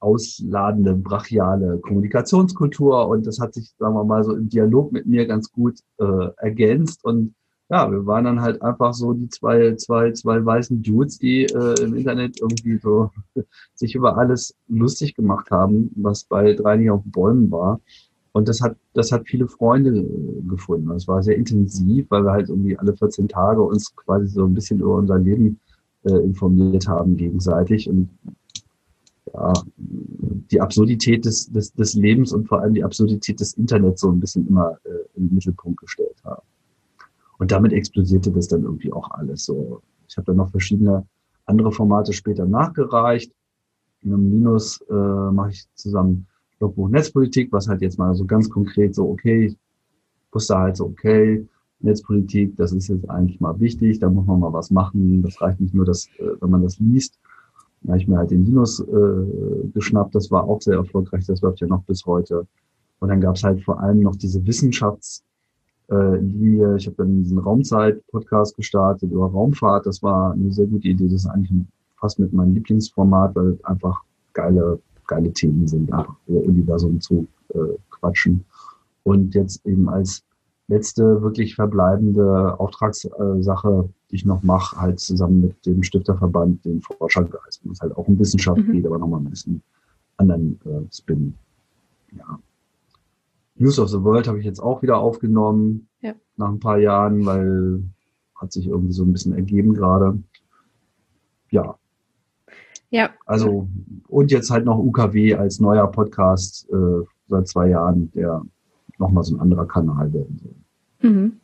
ausladende, brachiale Kommunikationskultur und das hat sich, sagen wir mal, so im Dialog mit mir ganz gut äh, ergänzt und ja, wir waren dann halt einfach so die zwei, zwei, zwei weißen Dudes, die äh, im Internet irgendwie so sich über alles lustig gemacht haben, was bei drei nicht auf Bäumen war. Und das hat, das hat viele Freunde gefunden. Das war sehr intensiv, weil wir halt irgendwie alle 14 Tage uns quasi so ein bisschen über unser Leben äh, informiert haben gegenseitig. Und ja, die Absurdität des, des, des Lebens und vor allem die Absurdität des Internets so ein bisschen immer äh, im Mittelpunkt gestellt haben. Und damit explodierte das dann irgendwie auch alles so. Ich habe dann noch verschiedene andere Formate später nachgereicht. Mit dem Linus äh, mache ich zusammen Logbuch Netzpolitik, was halt jetzt mal so ganz konkret so, okay, ich wusste halt so, okay, Netzpolitik, das ist jetzt eigentlich mal wichtig, da muss man mal was machen. Das reicht nicht nur, dass, äh, wenn man das liest, da habe ich mir halt den Linus äh, geschnappt, das war auch sehr erfolgreich, das läuft ja noch bis heute. Und dann gab es halt vor allem noch diese Wissenschaftslinie. Äh, ich habe dann diesen Raumzeit-Podcast gestartet über Raumfahrt. Das war eine sehr gute Idee. Das ist eigentlich fast mit meinem Lieblingsformat, weil einfach geile, geile Themen sind, einfach über Universum zu äh, quatschen. Und jetzt eben als letzte wirklich verbleibende Auftragssache, die ich noch mache, halt zusammen mit dem Stifterverband, den Forschergeist, wo es halt auch um Wissenschaft mhm. geht, aber nochmal ein bisschen anderen äh, Spin. Ja. News of the World habe ich jetzt auch wieder aufgenommen, ja. nach ein paar Jahren, weil hat sich irgendwie so ein bisschen ergeben gerade. Ja. Ja. Also, und jetzt halt noch UKW als neuer Podcast äh, seit zwei Jahren, der nochmal so ein anderer Kanal werden soll. Mhm.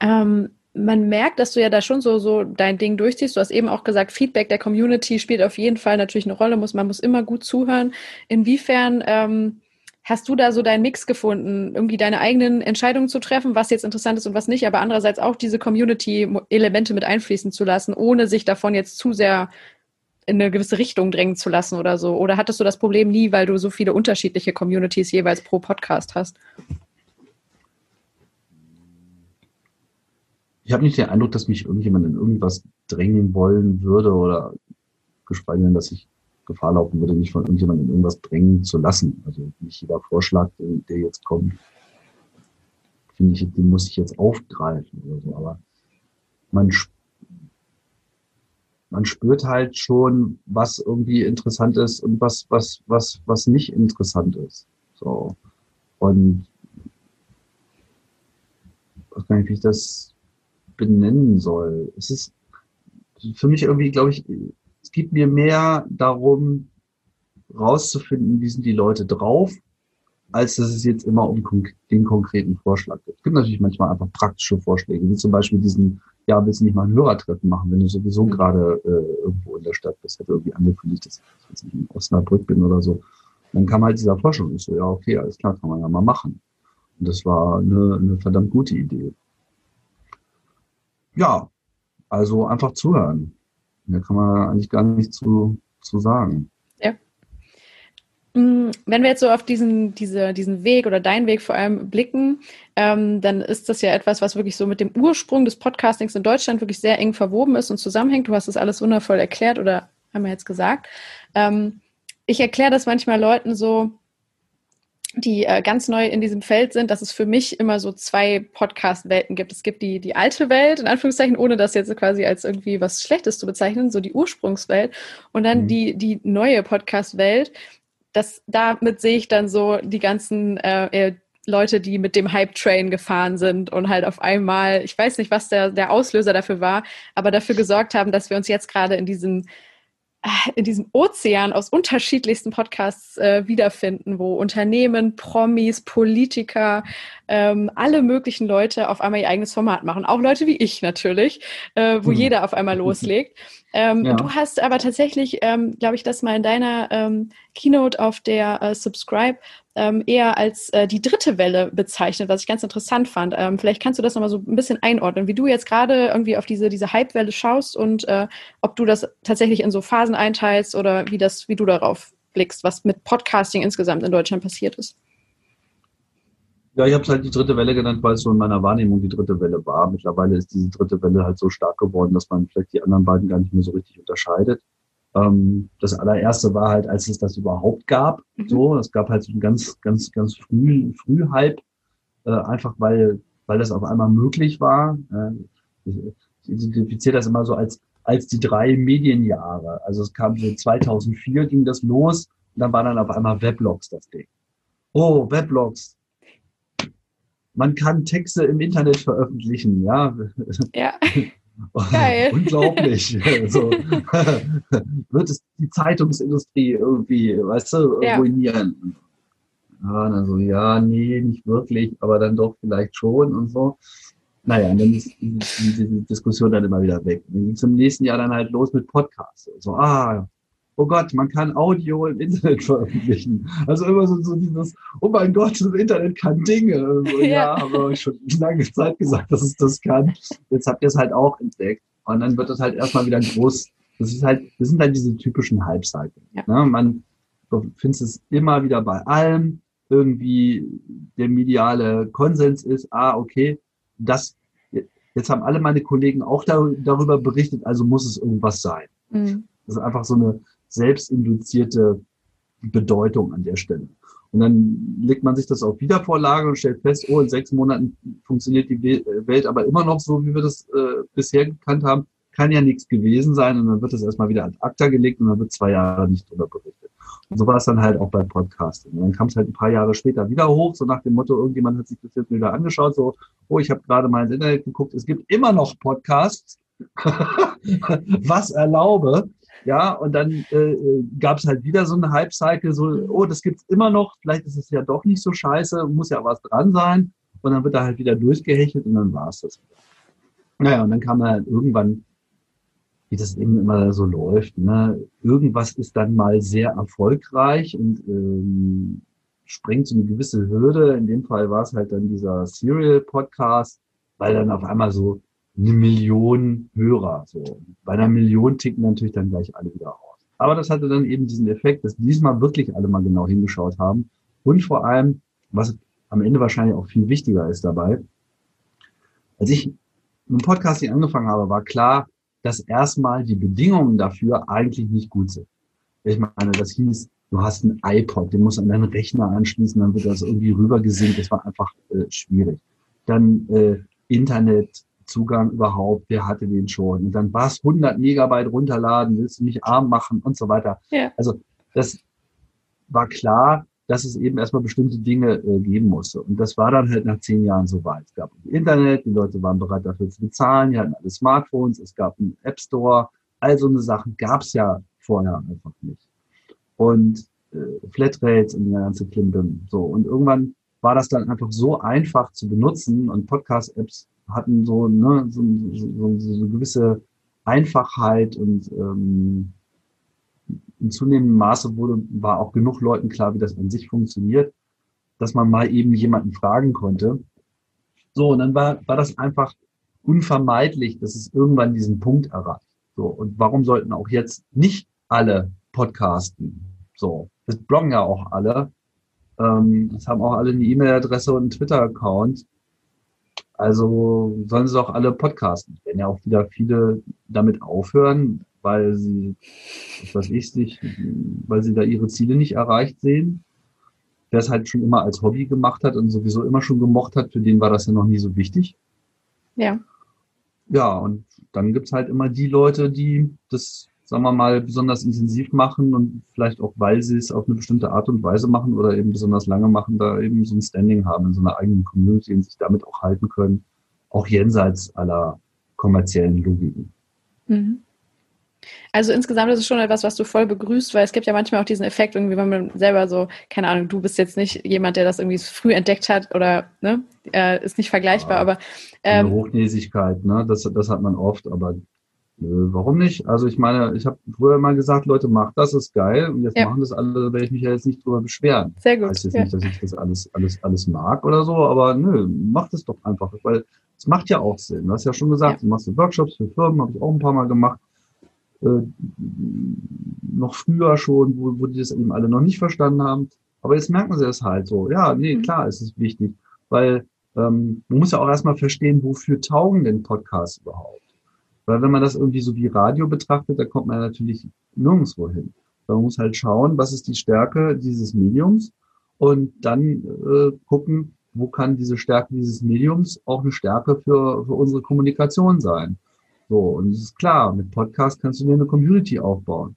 Ähm, man merkt, dass du ja da schon so, so dein Ding durchziehst. Du hast eben auch gesagt, Feedback der Community spielt auf jeden Fall natürlich eine Rolle, muss, man muss immer gut zuhören. Inwiefern ähm, hast du da so deinen Mix gefunden, irgendwie deine eigenen Entscheidungen zu treffen, was jetzt interessant ist und was nicht, aber andererseits auch diese Community-Elemente mit einfließen zu lassen, ohne sich davon jetzt zu sehr in eine gewisse Richtung drängen zu lassen oder so? Oder hattest du das Problem nie, weil du so viele unterschiedliche Communities jeweils pro Podcast hast? Ich habe nicht den Eindruck, dass mich irgendjemand in irgendwas drängen wollen würde oder geschweige denn, dass ich Gefahr laufen würde, mich von irgendjemandem in irgendwas drängen zu lassen. Also nicht jeder Vorschlag, der jetzt kommt, finde ich, den muss ich jetzt aufgreifen oder so. Aber man, man spürt halt schon, was irgendwie interessant ist und was, was, was, was nicht interessant ist. So. Und was kann ich, wie ich das benennen soll. Es ist für mich irgendwie, glaube ich, es geht mir mehr darum, rauszufinden, wie sind die Leute drauf, als dass es jetzt immer um den konkreten Vorschlag geht. Es gibt natürlich manchmal einfach praktische Vorschläge, wie zum Beispiel diesen, ja, willst du nicht mal ein Hörertreffen machen, wenn du sowieso mhm. gerade äh, irgendwo in der Stadt bist, hätte irgendwie angekündigt, dass ich jetzt in Osnabrück bin oder so. Dann kam halt dieser Vorschlag und ich so, ja, okay, alles klar, kann man ja mal machen. Und das war eine, eine verdammt gute Idee. Ja, also einfach zuhören. Da kann man eigentlich gar nichts zu, zu sagen. Ja. Mm, wenn wir jetzt so auf diesen, diese, diesen Weg oder deinen Weg vor allem blicken, ähm, dann ist das ja etwas, was wirklich so mit dem Ursprung des Podcastings in Deutschland wirklich sehr eng verwoben ist und zusammenhängt. Du hast das alles wundervoll erklärt oder haben wir jetzt gesagt. Ähm, ich erkläre das manchmal Leuten so, die äh, ganz neu in diesem Feld sind, dass es für mich immer so zwei Podcast-Welten gibt. Es gibt die, die alte Welt, in Anführungszeichen, ohne das jetzt quasi als irgendwie was Schlechtes zu bezeichnen, so die Ursprungswelt und dann mhm. die, die neue Podcast-Welt. Das, damit sehe ich dann so die ganzen äh, Leute, die mit dem Hype-Train gefahren sind und halt auf einmal, ich weiß nicht, was der, der Auslöser dafür war, aber dafür gesorgt haben, dass wir uns jetzt gerade in diesem in diesem Ozean aus unterschiedlichsten Podcasts äh, wiederfinden, wo Unternehmen, Promis, Politiker, ähm, alle möglichen Leute auf einmal ihr eigenes Format machen. Auch Leute wie ich natürlich, äh, wo hm. jeder auf einmal loslegt. Ähm, ja. Du hast aber tatsächlich, ähm, glaube ich, das mal in deiner ähm, Keynote auf der äh, Subscribe ähm, eher als äh, die dritte Welle bezeichnet, was ich ganz interessant fand. Ähm, vielleicht kannst du das nochmal so ein bisschen einordnen, wie du jetzt gerade irgendwie auf diese, diese Hype-Welle schaust und äh, ob du das tatsächlich in so Phasen einteilst oder wie das, wie du darauf blickst, was mit Podcasting insgesamt in Deutschland passiert ist. Ja, ich habe es halt die dritte Welle genannt, weil es so in meiner Wahrnehmung die dritte Welle war. Mittlerweile ist diese dritte Welle halt so stark geworden, dass man vielleicht die anderen beiden gar nicht mehr so richtig unterscheidet. Ähm, das allererste war halt, als es das überhaupt gab. Mhm. So, es gab halt so einen ganz, ganz, ganz früh, früh Hype, äh, einfach weil, weil das auf einmal möglich war. Äh, ich, identifiziere das immer so als, als die drei Medienjahre. Also es kam so 2004 ging das los und dann war dann auf einmal Weblogs das Ding. Oh, Weblogs. Man kann Texte im Internet veröffentlichen, ja. Ja. Geil. Unglaublich. so, wird es die Zeitungsindustrie irgendwie, weißt du, ja. ruinieren? Ja, dann so, ja, nee, nicht wirklich, aber dann doch vielleicht schon und so. Naja, und dann ist die, die, die Diskussion dann immer wieder weg. dann ging es im nächsten Jahr dann halt los mit Podcasts. So, ah, oh Gott, man kann Audio im Internet veröffentlichen. Also immer so, so dieses, oh mein Gott, das Internet kann Dinge. So, ja, ja habe ich schon lange Zeit gesagt, dass es das kann. Jetzt habt ihr es halt auch entdeckt. Und dann wird das halt erstmal wieder groß. Das ist halt, das sind halt diese typischen Hype-Cycle. Ja. Ne? Man findet es immer wieder bei allem. Irgendwie der mediale Konsens ist, ah, okay, das, jetzt haben alle meine Kollegen auch darüber berichtet, also muss es irgendwas sein. Mhm. Das ist einfach so eine, selbstinduzierte Bedeutung an der Stelle. Und dann legt man sich das auf Wiedervorlage und stellt fest, oh, in sechs Monaten funktioniert die Welt aber immer noch so, wie wir das äh, bisher gekannt haben. Kann ja nichts gewesen sein und dann wird das erstmal wieder ad acta gelegt und dann wird zwei Jahre nicht drüber berichtet. Und so war es dann halt auch beim Podcasting. Und dann kam es halt ein paar Jahre später wieder hoch, so nach dem Motto, irgendjemand hat sich das jetzt wieder angeschaut, so, oh, ich habe gerade mal ins Internet geguckt, es gibt immer noch Podcasts, was erlaube, ja, und dann äh, äh gab es halt wieder so eine Hype-Cycle, so, oh, das gibt's immer noch, vielleicht ist es ja doch nicht so scheiße, muss ja was dran sein. Und dann wird da halt wieder durchgehechelt und dann war es das. Naja, und dann kam halt irgendwann, wie das eben immer so läuft, ne, irgendwas ist dann mal sehr erfolgreich und ähm, sprengt so eine gewisse Hürde. In dem Fall war es halt dann dieser Serial-Podcast, weil dann auf einmal so eine Million Hörer. So. Bei einer Million ticken natürlich dann gleich alle wieder aus. Aber das hatte dann eben diesen Effekt, dass diesmal wirklich alle mal genau hingeschaut haben. Und vor allem, was am Ende wahrscheinlich auch viel wichtiger ist dabei, als ich mit dem Podcasting angefangen habe, war klar, dass erstmal die Bedingungen dafür eigentlich nicht gut sind. Ich meine, das hieß, du hast ein iPod, den musst du an deinen Rechner anschließen, dann wird das irgendwie rübergesinkt. Das war einfach äh, schwierig. Dann äh, Internetzugang überhaupt, wer hatte den schon? Und dann war es 100 Megabyte runterladen, willst du mich arm machen und so weiter. Ja. Also das war klar, dass es eben erstmal bestimmte Dinge äh, geben musste. Und das war dann halt nach zehn Jahren soweit. Es gab Internet, die Leute waren bereit dafür zu bezahlen, die hatten alle Smartphones, es gab einen App Store, all so eine Sachen gab es ja vorher einfach nicht. Und äh, Flatrates und die ganze Klimbim. So. Und irgendwann war das dann einfach so einfach zu benutzen und Podcast-Apps hatten so, ne, so, so, so, so gewisse Einfachheit und ähm, in zunehmendem Maße wurde, war auch genug Leuten klar, wie das an sich funktioniert, dass man mal eben jemanden fragen konnte. So, und dann war, war das einfach unvermeidlich, dass es irgendwann diesen Punkt erreicht. So, und warum sollten auch jetzt nicht alle podcasten? So, das bloggen ja auch alle. Ähm, das haben auch alle eine E-Mail-Adresse und einen Twitter-Account. Also sollen sie doch alle podcasten. Wenn ja auch wieder viele damit aufhören, weil sie, was weiß ich, sich, weil sie da ihre Ziele nicht erreicht sehen. Wer es halt schon immer als Hobby gemacht hat und sowieso immer schon gemocht hat, für den war das ja noch nie so wichtig. Ja. Ja, und dann gibt's halt immer die Leute, die das, sagen wir mal, besonders intensiv machen und vielleicht auch, weil sie es auf eine bestimmte Art und Weise machen oder eben besonders lange machen, da eben so ein Standing haben in so einer eigenen Community und sich damit auch halten können, auch jenseits aller kommerziellen Logiken. Mhm. Also insgesamt ist es schon etwas, was du voll begrüßt, weil es gibt ja manchmal auch diesen Effekt, irgendwie, wenn man selber so, keine Ahnung, du bist jetzt nicht jemand, der das irgendwie früh entdeckt hat oder ne, äh, ist nicht vergleichbar, ja, aber ähm, Hochnäsigkeit, ne, das, das hat man oft, aber nö, warum nicht? Also ich meine, ich habe früher mal gesagt, Leute, macht das, ist geil und jetzt ja. machen das alle, da werde ich mich ja jetzt nicht drüber beschweren. Sehr gut. Heißt jetzt ja. nicht, dass ich das alles, alles, alles mag oder so, aber nö, macht es doch einfach, weil es macht ja auch Sinn. Du hast ja schon gesagt, du machst Workshops für Firmen, habe ich auch ein paar Mal gemacht äh, noch früher schon, wo, wo die das eben alle noch nicht verstanden haben. Aber jetzt merken sie es halt so. Ja, nee, mhm. klar, es ist wichtig, weil ähm, man muss ja auch erstmal verstehen, wofür taugen denn Podcasts überhaupt? Weil wenn man das irgendwie so wie Radio betrachtet, da kommt man natürlich nirgendwo hin. Man muss halt schauen, was ist die Stärke dieses Mediums und dann äh, gucken, wo kann diese Stärke dieses Mediums auch eine Stärke für, für unsere Kommunikation sein. So, und es ist klar, mit Podcast kannst du dir eine Community aufbauen.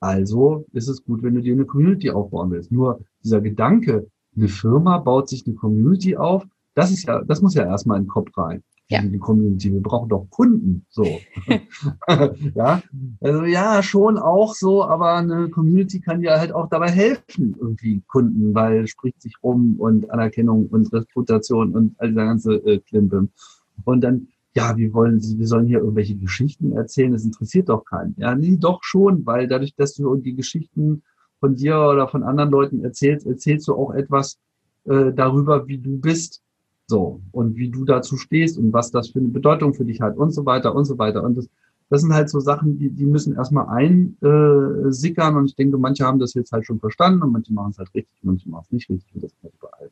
Also ist es gut, wenn du dir eine Community aufbauen willst. Nur dieser Gedanke, eine Firma baut sich eine Community auf, das ist ja, das muss ja erstmal in den Kopf rein. Ja. Die Community. Wir brauchen doch Kunden. So. ja. Also ja, schon auch so, aber eine Community kann dir halt auch dabei helfen, irgendwie Kunden, weil spricht sich rum und Anerkennung und Reputation und all dieser ganze äh, Klimbim. Und dann ja, wir wollen, wir sollen hier irgendwelche Geschichten erzählen, das interessiert doch keinen. Ja, nee, doch schon, weil dadurch, dass du die Geschichten von dir oder von anderen Leuten erzählst, erzählst du auch etwas äh, darüber, wie du bist. So, und wie du dazu stehst und was das für eine Bedeutung für dich hat und so weiter und so weiter. Und das, das sind halt so Sachen, die, die müssen erstmal einsickern äh, und ich denke, manche haben das jetzt halt schon verstanden und manche machen es halt richtig, manche machen es nicht richtig, wie das halt bei allem.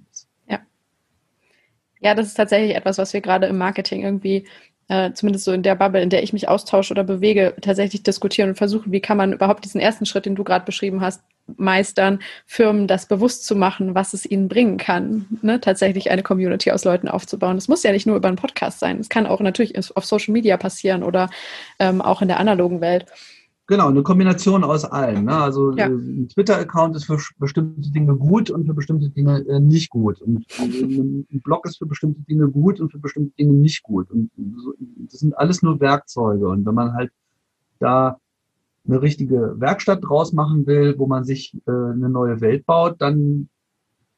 Ja. Ja, das ist tatsächlich etwas, was wir gerade im Marketing irgendwie, äh, zumindest so in der Bubble, in der ich mich austausche oder bewege, tatsächlich diskutieren und versuchen, wie kann man überhaupt diesen ersten Schritt, den du gerade beschrieben hast, meistern, Firmen das bewusst zu machen, was es ihnen bringen kann, ne? tatsächlich eine Community aus Leuten aufzubauen. Das muss ja nicht nur über einen Podcast sein. Es kann auch natürlich auf Social Media passieren oder ähm, auch in der analogen Welt. Genau, eine Kombination aus allem. Ne? Also ja. Ein Twitter-Account ist für bestimmte Dinge gut und für bestimmte Dinge äh, nicht gut. Und ein Blog ist für bestimmte Dinge gut und für bestimmte Dinge nicht gut. Und das sind alles nur Werkzeuge. Und wenn man halt da eine richtige Werkstatt draus machen will, wo man sich äh, eine neue Welt baut, dann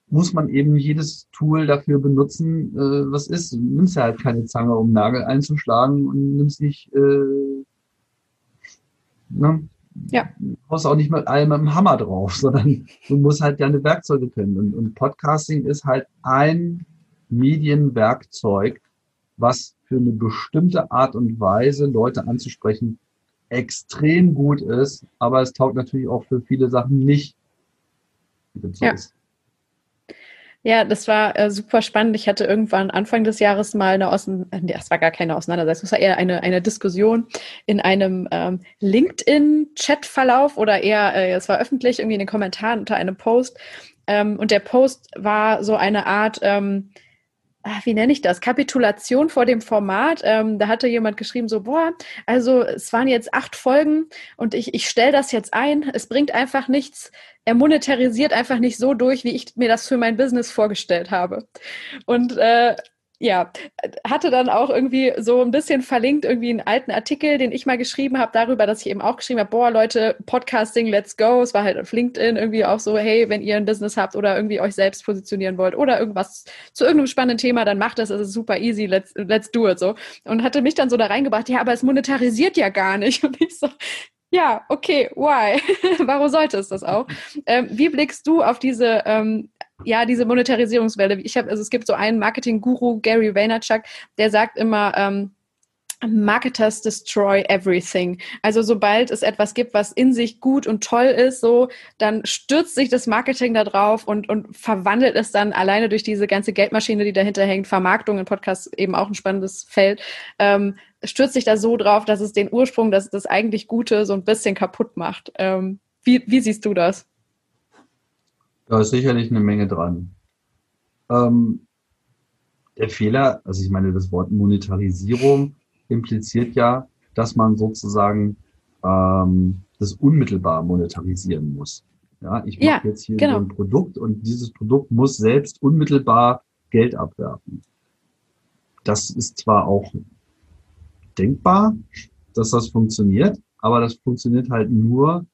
muss man eben jedes Tool dafür benutzen, äh, was ist. Du nimmst ja halt keine Zange, um Nagel einzuschlagen und nimmst nicht äh, Ne? Ja. Du brauchst auch nicht mit allem mit dem Hammer drauf, sondern du musst halt deine Werkzeuge kennen. Und, und Podcasting ist halt ein Medienwerkzeug, was für eine bestimmte Art und Weise Leute anzusprechen extrem gut ist, aber es taugt natürlich auch für viele Sachen nicht. Ja. Ist. Ja, das war äh, super spannend. Ich hatte irgendwann Anfang des Jahres mal eine Außen äh, das war gar keine Auseinandersetzung, es war eher eine, eine Diskussion in einem ähm, LinkedIn-Chat-Verlauf oder eher, äh, es war öffentlich, irgendwie in den Kommentaren unter einem Post. Ähm, und der Post war so eine Art, ähm, wie nenne ich das? Kapitulation vor dem Format. Ähm, da hatte jemand geschrieben, so, boah, also es waren jetzt acht Folgen und ich, ich stelle das jetzt ein. Es bringt einfach nichts. Er monetarisiert einfach nicht so durch, wie ich mir das für mein Business vorgestellt habe. Und äh, ja, hatte dann auch irgendwie so ein bisschen verlinkt, irgendwie einen alten Artikel, den ich mal geschrieben habe, darüber, dass ich eben auch geschrieben habe, boah, Leute, Podcasting, let's go. Es war halt auf LinkedIn irgendwie auch so, hey, wenn ihr ein Business habt oder irgendwie euch selbst positionieren wollt oder irgendwas zu irgendeinem spannenden Thema, dann macht das, es ist super easy, let's, let's do it so. Und hatte mich dann so da reingebracht, ja, aber es monetarisiert ja gar nicht. Und ich so, ja, okay, why? Warum sollte es das auch? Ähm, wie blickst du auf diese ähm, ja, diese Monetarisierungswelle. Ich habe, also es gibt so einen Marketing-Guru, Gary Vaynerchuk, der sagt immer, ähm, Marketers destroy everything. Also sobald es etwas gibt, was in sich gut und toll ist, so, dann stürzt sich das Marketing da drauf und, und verwandelt es dann alleine durch diese ganze Geldmaschine, die dahinter hängt, Vermarktung in Podcasts eben auch ein spannendes Feld, ähm, stürzt sich da so drauf, dass es den Ursprung, dass das eigentlich Gute so ein bisschen kaputt macht. Ähm, wie, wie siehst du das? Da ist sicherlich eine Menge dran. Ähm, der Fehler, also ich meine, das Wort Monetarisierung impliziert ja, dass man sozusagen ähm, das unmittelbar monetarisieren muss. Ja, ich mache ja, jetzt hier genau. so ein Produkt und dieses Produkt muss selbst unmittelbar Geld abwerfen. Das ist zwar auch denkbar, dass das funktioniert, aber das funktioniert halt nur,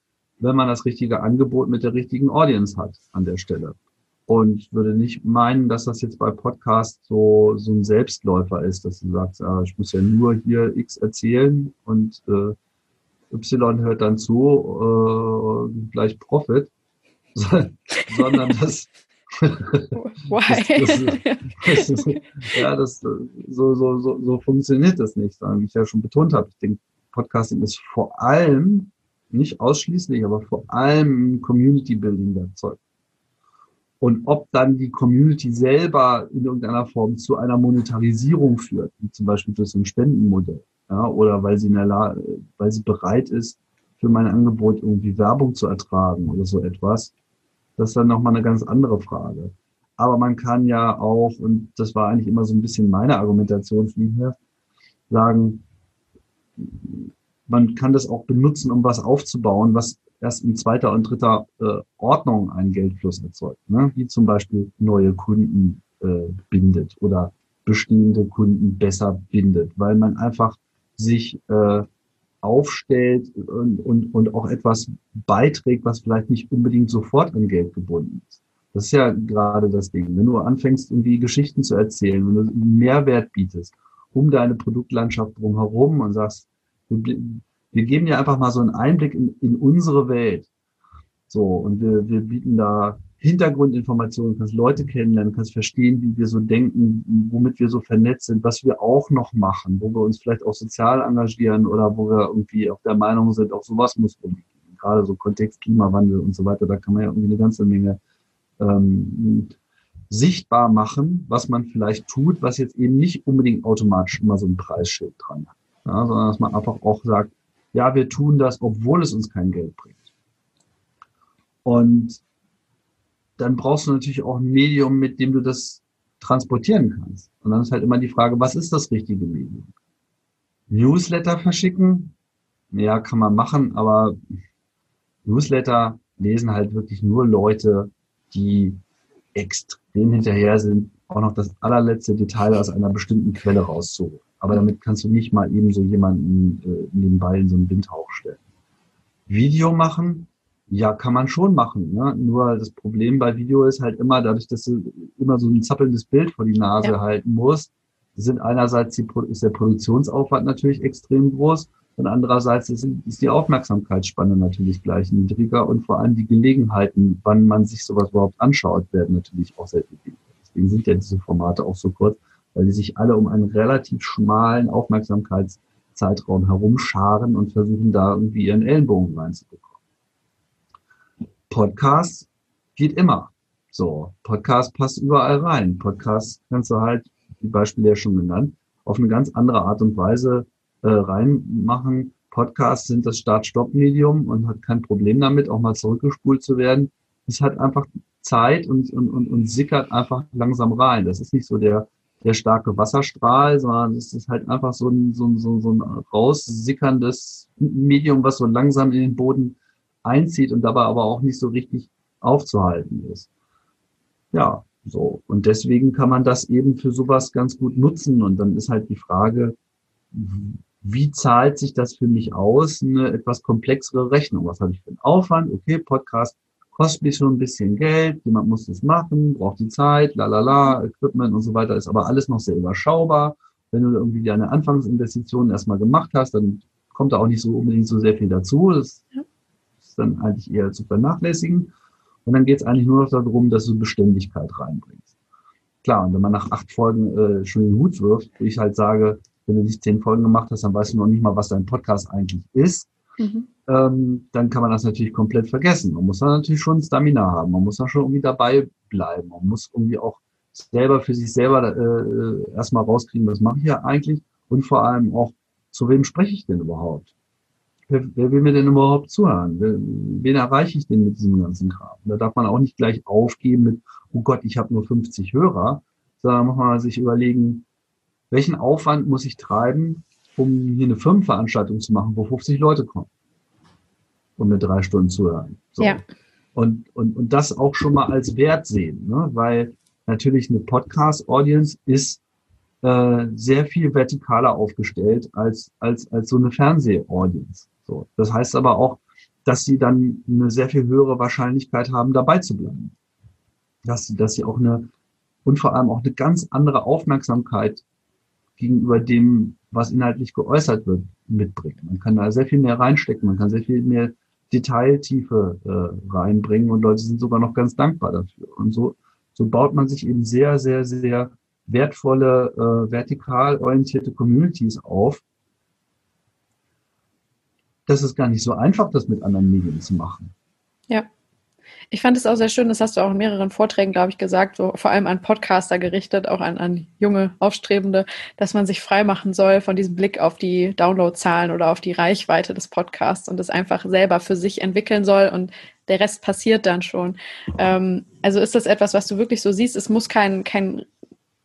wenn man das richtige Angebot mit der richtigen Audience hat an der Stelle. Und würde nicht meinen, dass das jetzt bei Podcasts so, so ein Selbstläufer ist, dass du sagst, äh, ich muss ja nur hier X erzählen und äh, Y hört dann zu, äh, gleich Profit, sondern das, Why? Das, das, das, ja, das, so, so, so, so funktioniert das nicht, wie ich ja schon betont habe. Ich denke, Podcasting ist vor allem nicht ausschließlich, aber vor allem Community-Building-Werkzeug. Und ob dann die Community selber in irgendeiner Form zu einer Monetarisierung führt, wie zum Beispiel durch so ein Spendenmodell, ja, oder weil sie, in der weil sie bereit ist, für mein Angebot irgendwie Werbung zu ertragen oder so etwas, das ist dann nochmal eine ganz andere Frage. Aber man kann ja auch, und das war eigentlich immer so ein bisschen meine Argumentation von hier, sagen, man kann das auch benutzen, um was aufzubauen, was erst in zweiter und dritter äh, Ordnung einen Geldfluss erzeugt, ne? wie zum Beispiel neue Kunden äh, bindet oder bestehende Kunden besser bindet, weil man einfach sich äh, aufstellt und, und, und auch etwas beiträgt, was vielleicht nicht unbedingt sofort an Geld gebunden ist. Das ist ja gerade das Ding. Wenn du anfängst, irgendwie Geschichten zu erzählen, wenn du Mehrwert bietest um deine Produktlandschaft drumherum und sagst, wir geben dir einfach mal so einen Einblick in, in unsere Welt. So, und wir, wir bieten da Hintergrundinformationen, kannst Leute kennenlernen, kannst verstehen, wie wir so denken, womit wir so vernetzt sind, was wir auch noch machen, wo wir uns vielleicht auch sozial engagieren oder wo wir irgendwie auf der Meinung sind, auch sowas muss umgehen. Gerade so Kontext Klimawandel und so weiter, da kann man ja irgendwie eine ganze Menge ähm, sichtbar machen, was man vielleicht tut, was jetzt eben nicht unbedingt automatisch immer so ein Preisschild dran hat ja, sondern dass man einfach auch sagt, ja, wir tun das, obwohl es uns kein Geld bringt. Und dann brauchst du natürlich auch ein Medium, mit dem du das transportieren kannst. Und dann ist halt immer die Frage, was ist das richtige Medium? Newsletter verschicken? Ja, kann man machen, aber Newsletter lesen halt wirklich nur Leute, die extrem hinterher sind, auch noch das allerletzte Detail aus einer bestimmten Quelle rauszuholen. Aber damit kannst du nicht mal eben so jemanden äh, nebenbei in so einen Windhauch stellen. Video machen, ja, kann man schon machen. Ne? Nur das Problem bei Video ist halt immer, dadurch, dass du immer so ein zappelndes Bild vor die Nase ja. halten musst, sind einerseits die, ist der Produktionsaufwand natürlich extrem groß und andererseits ist, ist die Aufmerksamkeitsspanne natürlich gleich niedriger und vor allem die Gelegenheiten, wann man sich sowas überhaupt anschaut, werden natürlich auch sehr niedrig. Deswegen sind ja diese Formate auch so kurz weil die sich alle um einen relativ schmalen Aufmerksamkeitszeitraum herumscharen und versuchen da irgendwie ihren Ellenbogen reinzubekommen. Podcast geht immer. So, Podcast passt überall rein. Podcast kannst du halt, die Beispiele ja schon genannt, auf eine ganz andere Art und Weise äh, reinmachen. Podcasts sind das Start-Stopp-Medium und hat kein Problem damit, auch mal zurückgespult zu werden. Es hat einfach Zeit und, und, und, und sickert einfach langsam rein. Das ist nicht so der, der starke Wasserstrahl, sondern es ist halt einfach so ein, so ein, so ein, so ein raussickerndes Medium, was so langsam in den Boden einzieht und dabei aber auch nicht so richtig aufzuhalten ist. Ja, so. Und deswegen kann man das eben für sowas ganz gut nutzen. Und dann ist halt die Frage, wie zahlt sich das für mich aus? Eine etwas komplexere Rechnung. Was habe ich für einen Aufwand? Okay, Podcast kostet mich schon ein bisschen Geld. Jemand muss das machen, braucht die Zeit, la la la, Equipment und so weiter. Ist aber alles noch sehr überschaubar. Wenn du irgendwie deine Anfangsinvestitionen erstmal gemacht hast, dann kommt da auch nicht so unbedingt so sehr viel dazu. Das ist dann eigentlich eher zu vernachlässigen. Und dann geht es eigentlich nur noch darum, dass du Beständigkeit reinbringst. Klar, und wenn man nach acht Folgen äh, schon den Hut wirft, wo ich halt sage, wenn du nicht zehn Folgen gemacht hast, dann weißt du noch nicht mal, was dein Podcast eigentlich ist. Mhm. Ähm, dann kann man das natürlich komplett vergessen. Man muss dann natürlich schon Stamina haben. Man muss dann schon irgendwie dabei bleiben. Man muss irgendwie auch selber für sich selber äh, erstmal rauskriegen, was mache ich ja eigentlich und vor allem auch, zu wem spreche ich denn überhaupt? wer, wer will mir denn überhaupt zuhören? Wen, wen erreiche ich denn mit diesem ganzen Kram? Da darf man auch nicht gleich aufgeben mit, oh Gott, ich habe nur 50 Hörer, sondern muss man sich überlegen, welchen Aufwand muss ich treiben, um hier eine Firmenveranstaltung zu machen, wo 50 Leute kommen, um mir drei Stunden zuhören. So. Ja. Und, und, und das auch schon mal als Wert sehen, ne? weil natürlich eine Podcast-Audience ist äh, sehr viel vertikaler aufgestellt als, als, als so eine Fernseh-Audience. So. Das heißt aber auch, dass sie dann eine sehr viel höhere Wahrscheinlichkeit haben, dabei zu bleiben. Dass sie, dass sie auch eine, und vor allem auch eine ganz andere Aufmerksamkeit gegenüber dem, was inhaltlich geäußert wird, mitbringen. Man kann da sehr viel mehr reinstecken, man kann sehr viel mehr Detailtiefe äh, reinbringen und Leute sind sogar noch ganz dankbar dafür. Und so, so baut man sich eben sehr, sehr, sehr wertvolle, äh, vertikal orientierte Communities auf, das ist gar nicht so einfach, das mit anderen Medien zu machen. Ja. Ich fand es auch sehr schön, das hast du auch in mehreren Vorträgen, glaube ich, gesagt, so vor allem an Podcaster gerichtet, auch an, an junge Aufstrebende, dass man sich frei machen soll von diesem Blick auf die Downloadzahlen oder auf die Reichweite des Podcasts und das einfach selber für sich entwickeln soll und der Rest passiert dann schon. Ähm, also ist das etwas, was du wirklich so siehst? Es muss kein, kein,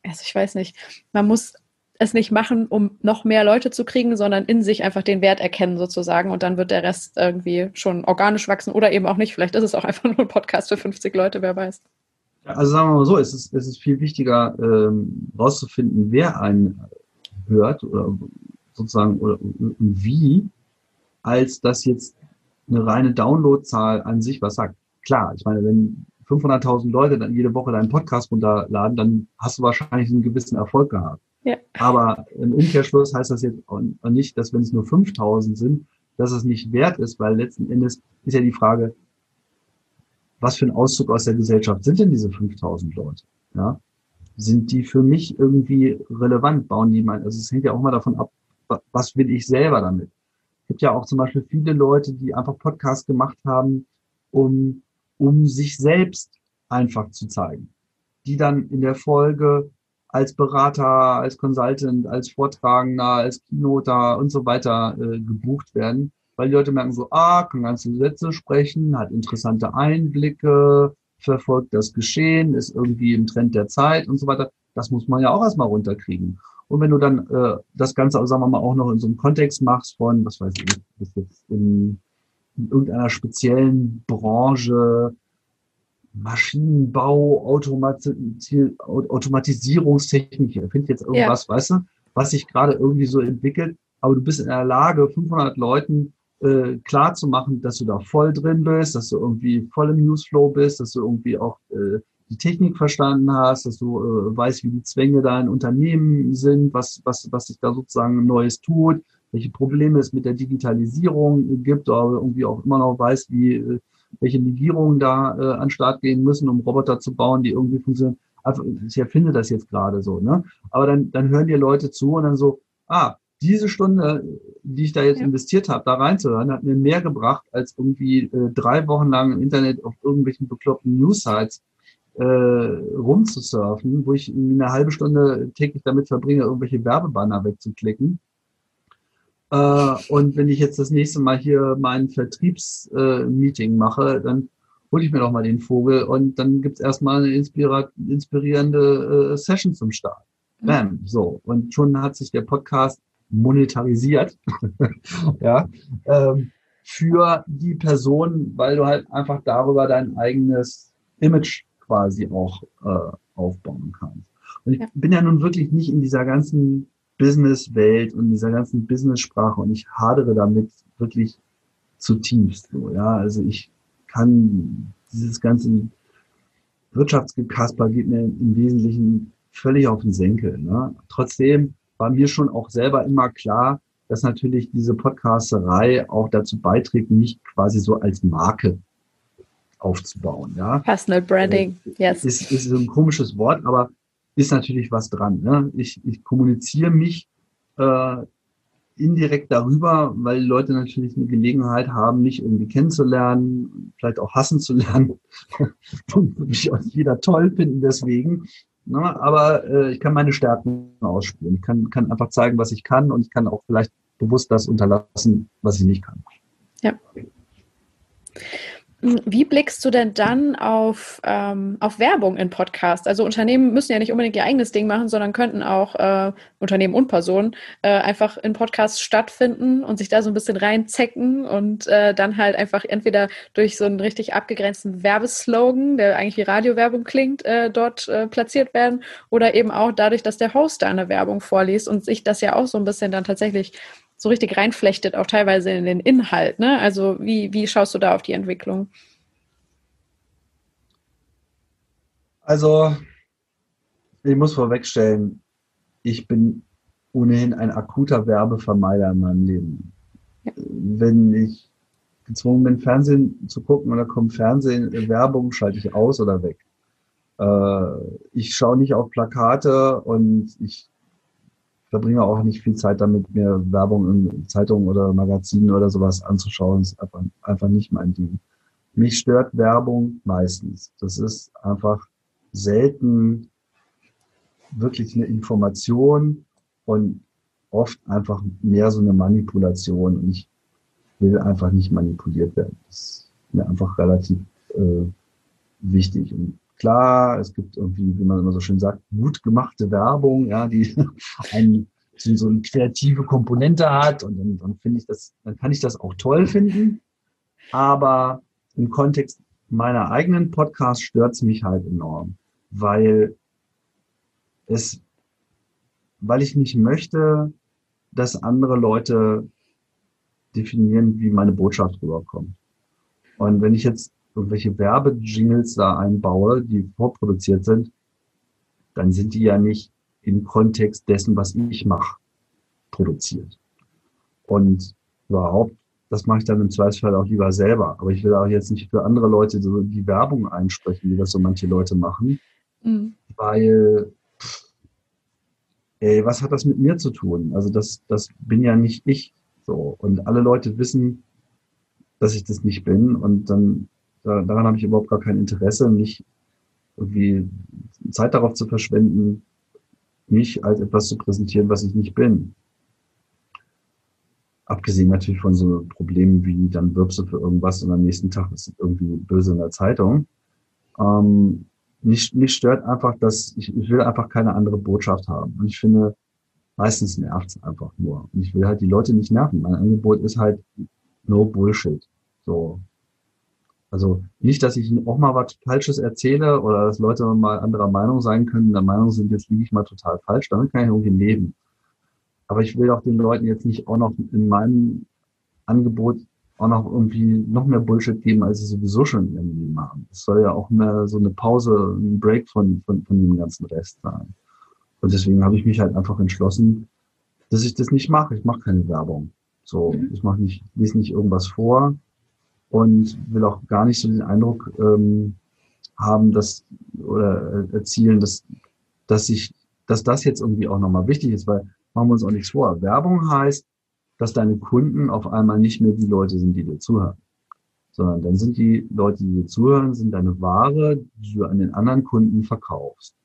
also ich weiß nicht, man muss es nicht machen, um noch mehr Leute zu kriegen, sondern in sich einfach den Wert erkennen sozusagen und dann wird der Rest irgendwie schon organisch wachsen oder eben auch nicht. Vielleicht ist es auch einfach nur ein Podcast für 50 Leute, wer weiß. Also sagen wir mal so, es ist, es ist viel wichtiger, ähm, rauszufinden, wer einen hört oder sozusagen oder wie, als dass jetzt eine reine Downloadzahl an sich was sagt. Klar, ich meine, wenn 500.000 Leute dann jede Woche deinen Podcast runterladen, dann hast du wahrscheinlich einen gewissen Erfolg gehabt. Ja. Aber im Umkehrschluss heißt das jetzt auch nicht, dass wenn es nur 5000 sind, dass es nicht wert ist, weil letzten Endes ist ja die Frage, was für ein Auszug aus der Gesellschaft sind denn diese 5000 Leute? Ja? Sind die für mich irgendwie relevant? Bauen die mal, also es hängt ja auch mal davon ab, was will ich selber damit? Es gibt ja auch zum Beispiel viele Leute, die einfach Podcasts gemacht haben, um, um sich selbst einfach zu zeigen. Die dann in der Folge als Berater, als Consultant, als Vortragender, als Keynoter und so weiter äh, gebucht werden, weil die Leute merken so, ah, kann ganze Sätze sprechen, hat interessante Einblicke, verfolgt das Geschehen, ist irgendwie im Trend der Zeit und so weiter. Das muss man ja auch erstmal runterkriegen. Und wenn du dann äh, das Ganze, sagen wir mal, auch noch in so einem Kontext machst von, was weiß ich, bist jetzt in, in irgendeiner speziellen Branche, Maschinenbau, Automatisierungstechnik, ich finde jetzt irgendwas, ja. weißt du, was sich gerade irgendwie so entwickelt, aber du bist in der Lage, 500 Leuten äh, klar zu machen, dass du da voll drin bist, dass du irgendwie voll im Newsflow bist, dass du irgendwie auch äh, die Technik verstanden hast, dass du äh, weißt, wie die Zwänge dein Unternehmen sind, was, was, was sich da sozusagen Neues tut, welche Probleme es mit der Digitalisierung gibt, oder irgendwie auch immer noch weißt, wie äh, welche Legierungen da äh, an Start gehen müssen, um Roboter zu bauen, die irgendwie funktionieren. Also ich erfinde das jetzt gerade so, ne? Aber dann, dann hören dir Leute zu und dann so, ah, diese Stunde, die ich da jetzt ja. investiert habe, da reinzuhören, hat mir mehr gebracht, als irgendwie äh, drei Wochen lang im Internet auf irgendwelchen bekloppten News-Sites äh, rumzusurfen, wo ich eine halbe Stunde täglich damit verbringe, irgendwelche Werbebanner wegzuklicken. Äh, und wenn ich jetzt das nächste Mal hier mein Vertriebsmeeting äh, mache, dann hole ich mir doch mal den Vogel und dann gibt's erstmal eine inspirierende äh, Session zum Start. Mhm. Bam, so. Und schon hat sich der Podcast monetarisiert. ja. Ähm, für die Person, weil du halt einfach darüber dein eigenes Image quasi auch äh, aufbauen kannst. Und ich ja. bin ja nun wirklich nicht in dieser ganzen Business-Welt und dieser ganzen Business-Sprache und ich hadere damit wirklich zutiefst. So, ja, also ich kann dieses ganze Wirtschaftsgekasper geht mir im Wesentlichen völlig auf den Senkel. Ne? Trotzdem war mir schon auch selber immer klar, dass natürlich diese Podcasterei auch dazu beiträgt, nicht quasi so als Marke aufzubauen. Ja? Personal Branding, äh, yes. Ist, ist ein komisches Wort, aber ist natürlich was dran. Ne? Ich, ich kommuniziere mich äh, indirekt darüber, weil Leute natürlich eine Gelegenheit haben, mich irgendwie kennenzulernen, vielleicht auch hassen zu lernen mich auch jeder toll finden deswegen. Ne? Aber äh, ich kann meine Stärken ausspielen. Ich kann, kann einfach zeigen, was ich kann und ich kann auch vielleicht bewusst das unterlassen, was ich nicht kann. Ja. Wie blickst du denn dann auf, ähm, auf Werbung in Podcasts? Also Unternehmen müssen ja nicht unbedingt ihr eigenes Ding machen, sondern könnten auch äh, Unternehmen und Personen äh, einfach in Podcasts stattfinden und sich da so ein bisschen reinzecken und äh, dann halt einfach entweder durch so einen richtig abgegrenzten Werbeslogan, der eigentlich wie Radiowerbung klingt, äh, dort äh, platziert werden oder eben auch dadurch, dass der Host da eine Werbung vorliest und sich das ja auch so ein bisschen dann tatsächlich so richtig reinflechtet, auch teilweise in den Inhalt. Ne? Also wie, wie schaust du da auf die Entwicklung? Also, ich muss vorwegstellen, ich bin ohnehin ein akuter Werbevermeider in meinem Leben. Ja. Wenn ich gezwungen bin, Fernsehen zu gucken oder kommt Fernsehen, Werbung, schalte ich aus oder weg. Äh, ich schaue nicht auf Plakate und ich verbringe auch nicht viel Zeit damit, mir Werbung in Zeitungen oder Magazinen oder sowas anzuschauen. Das ist einfach, einfach nicht mein Ding. Mich stört Werbung meistens. Das ist einfach selten wirklich eine Information und oft einfach mehr so eine Manipulation. Und ich will einfach nicht manipuliert werden. Das ist mir einfach relativ äh, wichtig. Und klar, es gibt irgendwie, wie man immer so schön sagt, gut gemachte Werbung, ja, die ein, so eine kreative Komponente hat und dann, dann finde ich das, dann kann ich das auch toll finden. Aber im Kontext meiner eigenen Podcasts stört es mich halt enorm, weil es, weil ich nicht möchte, dass andere Leute definieren, wie meine Botschaft rüberkommt. Und wenn ich jetzt irgendwelche Werbejingles da einbaue, die vorproduziert sind, dann sind die ja nicht im Kontext dessen, was ich mache, produziert. Und überhaupt, das mache ich dann im Zweifelsfall auch lieber selber. Aber ich will auch jetzt nicht für andere Leute so die Werbung einsprechen, wie das so manche Leute machen, mhm. weil ey, was hat das mit mir zu tun? Also das, das bin ja nicht ich. So. Und alle Leute wissen, dass ich das nicht bin. Und dann daran habe ich überhaupt gar kein Interesse, nicht irgendwie Zeit darauf zu verschwenden, mich als etwas zu präsentieren, was ich nicht bin. Abgesehen natürlich von so Problemen wie, dann wirbst du für irgendwas und am nächsten Tag ist irgendwie böse in der Zeitung. Ähm, mich, mich stört einfach, dass ich, ich will einfach keine andere Botschaft haben. Und ich finde, meistens nervt es einfach nur. Und ich will halt die Leute nicht nerven. Mein Angebot ist halt no Bullshit. So, also nicht, dass ich auch mal was Falsches erzähle oder dass Leute mal anderer Meinung sein können, der Meinung sind, jetzt liege ich mal total falsch, damit kann ich irgendwie leben. Aber ich will auch den Leuten jetzt nicht auch noch in meinem Angebot auch noch irgendwie noch mehr Bullshit geben, als sie sowieso schon Leben haben. Es soll ja auch mehr so eine Pause, ein Break von, von, von dem ganzen Rest sein. Und deswegen habe ich mich halt einfach entschlossen, dass ich das nicht mache. Ich mache keine Werbung. So, mhm. ich mache nicht, lese nicht irgendwas vor, und will auch gar nicht so den Eindruck ähm, haben, dass oder äh, erzielen, dass, dass ich, dass das jetzt irgendwie auch nochmal wichtig ist, weil machen wir uns auch nichts vor. Werbung heißt, dass deine Kunden auf einmal nicht mehr die Leute sind, die dir zuhören, sondern dann sind die Leute, die dir zuhören, sind deine Ware, die du an den anderen Kunden verkaufst.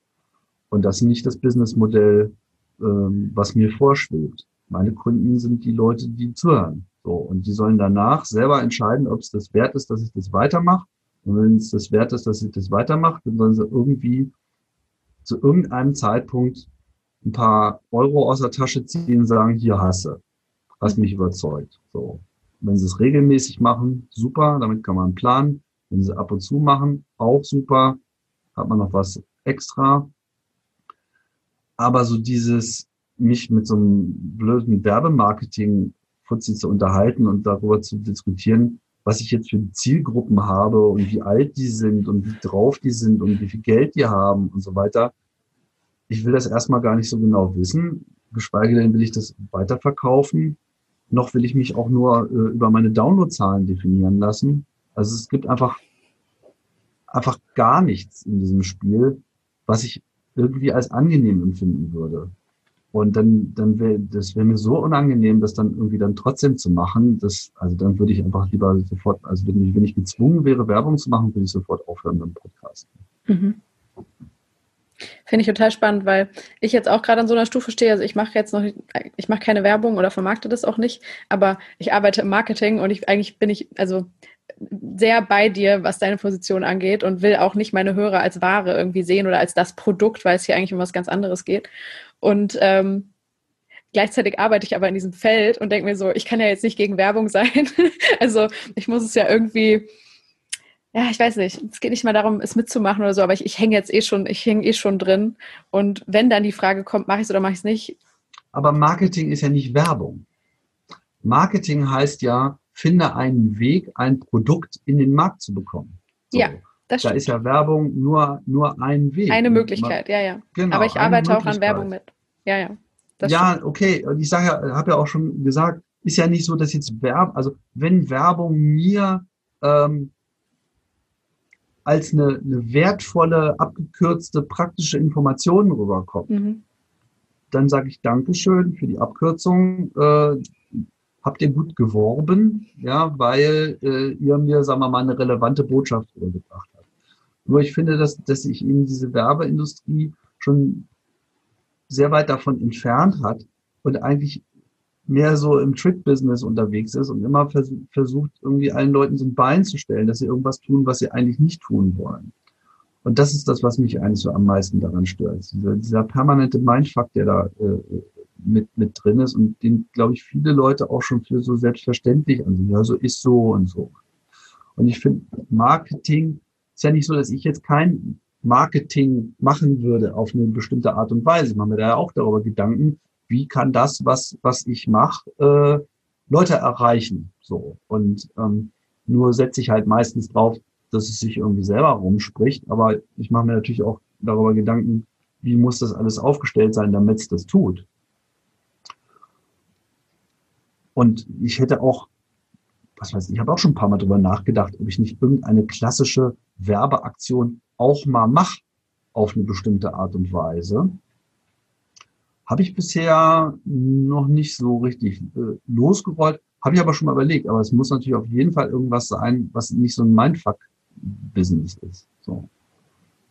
Und das ist nicht das Businessmodell, ähm, was mir vorschwebt. Meine Kunden sind die Leute, die zuhören. So, und die sollen danach selber entscheiden, ob es das wert ist, dass ich das weitermache. Und wenn es das wert ist, dass ich das weitermache, dann sollen sie irgendwie zu irgendeinem Zeitpunkt ein paar Euro aus der Tasche ziehen und sagen, hier hasse, hast mich überzeugt. So. Wenn sie es regelmäßig machen, super, damit kann man planen. Wenn sie ab und zu machen, auch super, hat man noch was extra. Aber so dieses, mich mit so einem blöden Werbemarketing Fuzzi zu unterhalten und darüber zu diskutieren, was ich jetzt für Zielgruppen habe und wie alt die sind und wie drauf die sind und wie viel Geld die haben und so weiter. Ich will das erstmal gar nicht so genau wissen, geschweige denn will ich das weiterverkaufen noch will ich mich auch nur äh, über meine Downloadzahlen definieren lassen. Also es gibt einfach, einfach gar nichts in diesem Spiel, was ich irgendwie als angenehm empfinden würde. Und dann, dann wäre, das wäre mir so unangenehm, das dann irgendwie dann trotzdem zu machen. Das, also dann würde ich einfach lieber sofort, also wenn ich, wenn ich gezwungen wäre, Werbung zu machen, würde ich sofort aufhören mit dem Podcast. Mhm. Finde ich total spannend, weil ich jetzt auch gerade an so einer Stufe stehe. Also ich mache jetzt noch, ich mache keine Werbung oder vermarkte das auch nicht, aber ich arbeite im Marketing und ich eigentlich bin ich also sehr bei dir, was deine Position angeht und will auch nicht meine Hörer als Ware irgendwie sehen oder als das Produkt, weil es hier eigentlich um was ganz anderes geht. Und ähm, gleichzeitig arbeite ich aber in diesem Feld und denke mir so, ich kann ja jetzt nicht gegen Werbung sein. also ich muss es ja irgendwie ja, ich weiß nicht. Es geht nicht mal darum, es mitzumachen oder so, aber ich, ich hänge jetzt eh schon, ich hänge eh schon drin. Und wenn dann die Frage kommt, mache ich es oder mache ich es nicht? Aber Marketing ist ja nicht Werbung. Marketing heißt ja, finde einen Weg, ein Produkt in den Markt zu bekommen. So. Ja, das stimmt. Da ist ja Werbung nur, nur ein Weg. Eine Möglichkeit, ja, ja. Genau, aber ich arbeite auch an Werbung mit. Ja, ja. ja, stimmt. okay. Und ich sage ja, habe ja auch schon gesagt, ist ja nicht so, dass jetzt Werbung, also wenn Werbung mir ähm, als eine, eine wertvolle, abgekürzte, praktische Information rüberkommt, mhm. dann sage ich Dankeschön für die Abkürzung. Äh, habt ihr gut geworben, ja, weil äh, ihr mir, sagen wir mal, eine relevante Botschaft rübergebracht habt. Nur ich finde, dass, dass sich eben diese Werbeindustrie schon sehr weit davon entfernt hat und eigentlich mehr so im Trick-Business unterwegs ist und immer vers versucht, irgendwie allen Leuten so ein Bein zu stellen, dass sie irgendwas tun, was sie eigentlich nicht tun wollen. Und das ist das, was mich eigentlich so am meisten daran stört. Dieser, dieser permanente Mindfuck, der da äh, mit, mit drin ist und den, glaube ich, viele Leute auch schon für so selbstverständlich ansehen. Ja, so ist so und so. Und ich finde, Marketing ist ja nicht so, dass ich jetzt kein Marketing machen würde auf eine bestimmte Art und Weise. Mache mir da ja auch darüber Gedanken, wie kann das, was, was ich mache, äh, Leute erreichen. So. Und ähm, nur setze ich halt meistens drauf, dass es sich irgendwie selber rumspricht. Aber ich mache mir natürlich auch darüber Gedanken, wie muss das alles aufgestellt sein, damit es das tut. Und ich hätte auch, was weiß ich, ich habe auch schon ein paar Mal darüber nachgedacht, ob ich nicht irgendeine klassische Werbeaktion auch mal mache auf eine bestimmte Art und Weise. Habe ich bisher noch nicht so richtig äh, losgerollt. Habe ich aber schon mal überlegt. Aber es muss natürlich auf jeden Fall irgendwas sein, was nicht so ein Mindfuck-Business ist. So.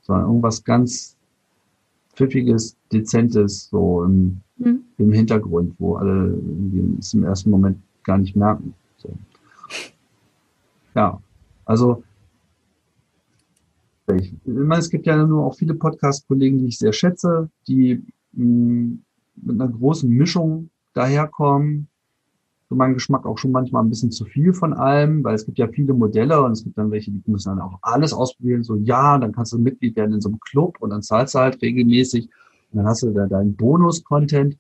Sondern irgendwas ganz pfiffiges, dezentes, so im, mhm. Im Hintergrund, wo alle es im ersten Moment gar nicht merken. So. Ja, also ich, meine, es gibt ja nur auch viele Podcast-Kollegen, die ich sehr schätze, die mh, mit einer großen Mischung daherkommen. Für meinen Geschmack auch schon manchmal ein bisschen zu viel von allem, weil es gibt ja viele Modelle und es gibt dann welche, die müssen dann auch alles ausprobieren. So, ja, dann kannst du Mitglied werden in so einem Club und dann zahlst du halt regelmäßig und dann hast du da deinen Bonus-Content.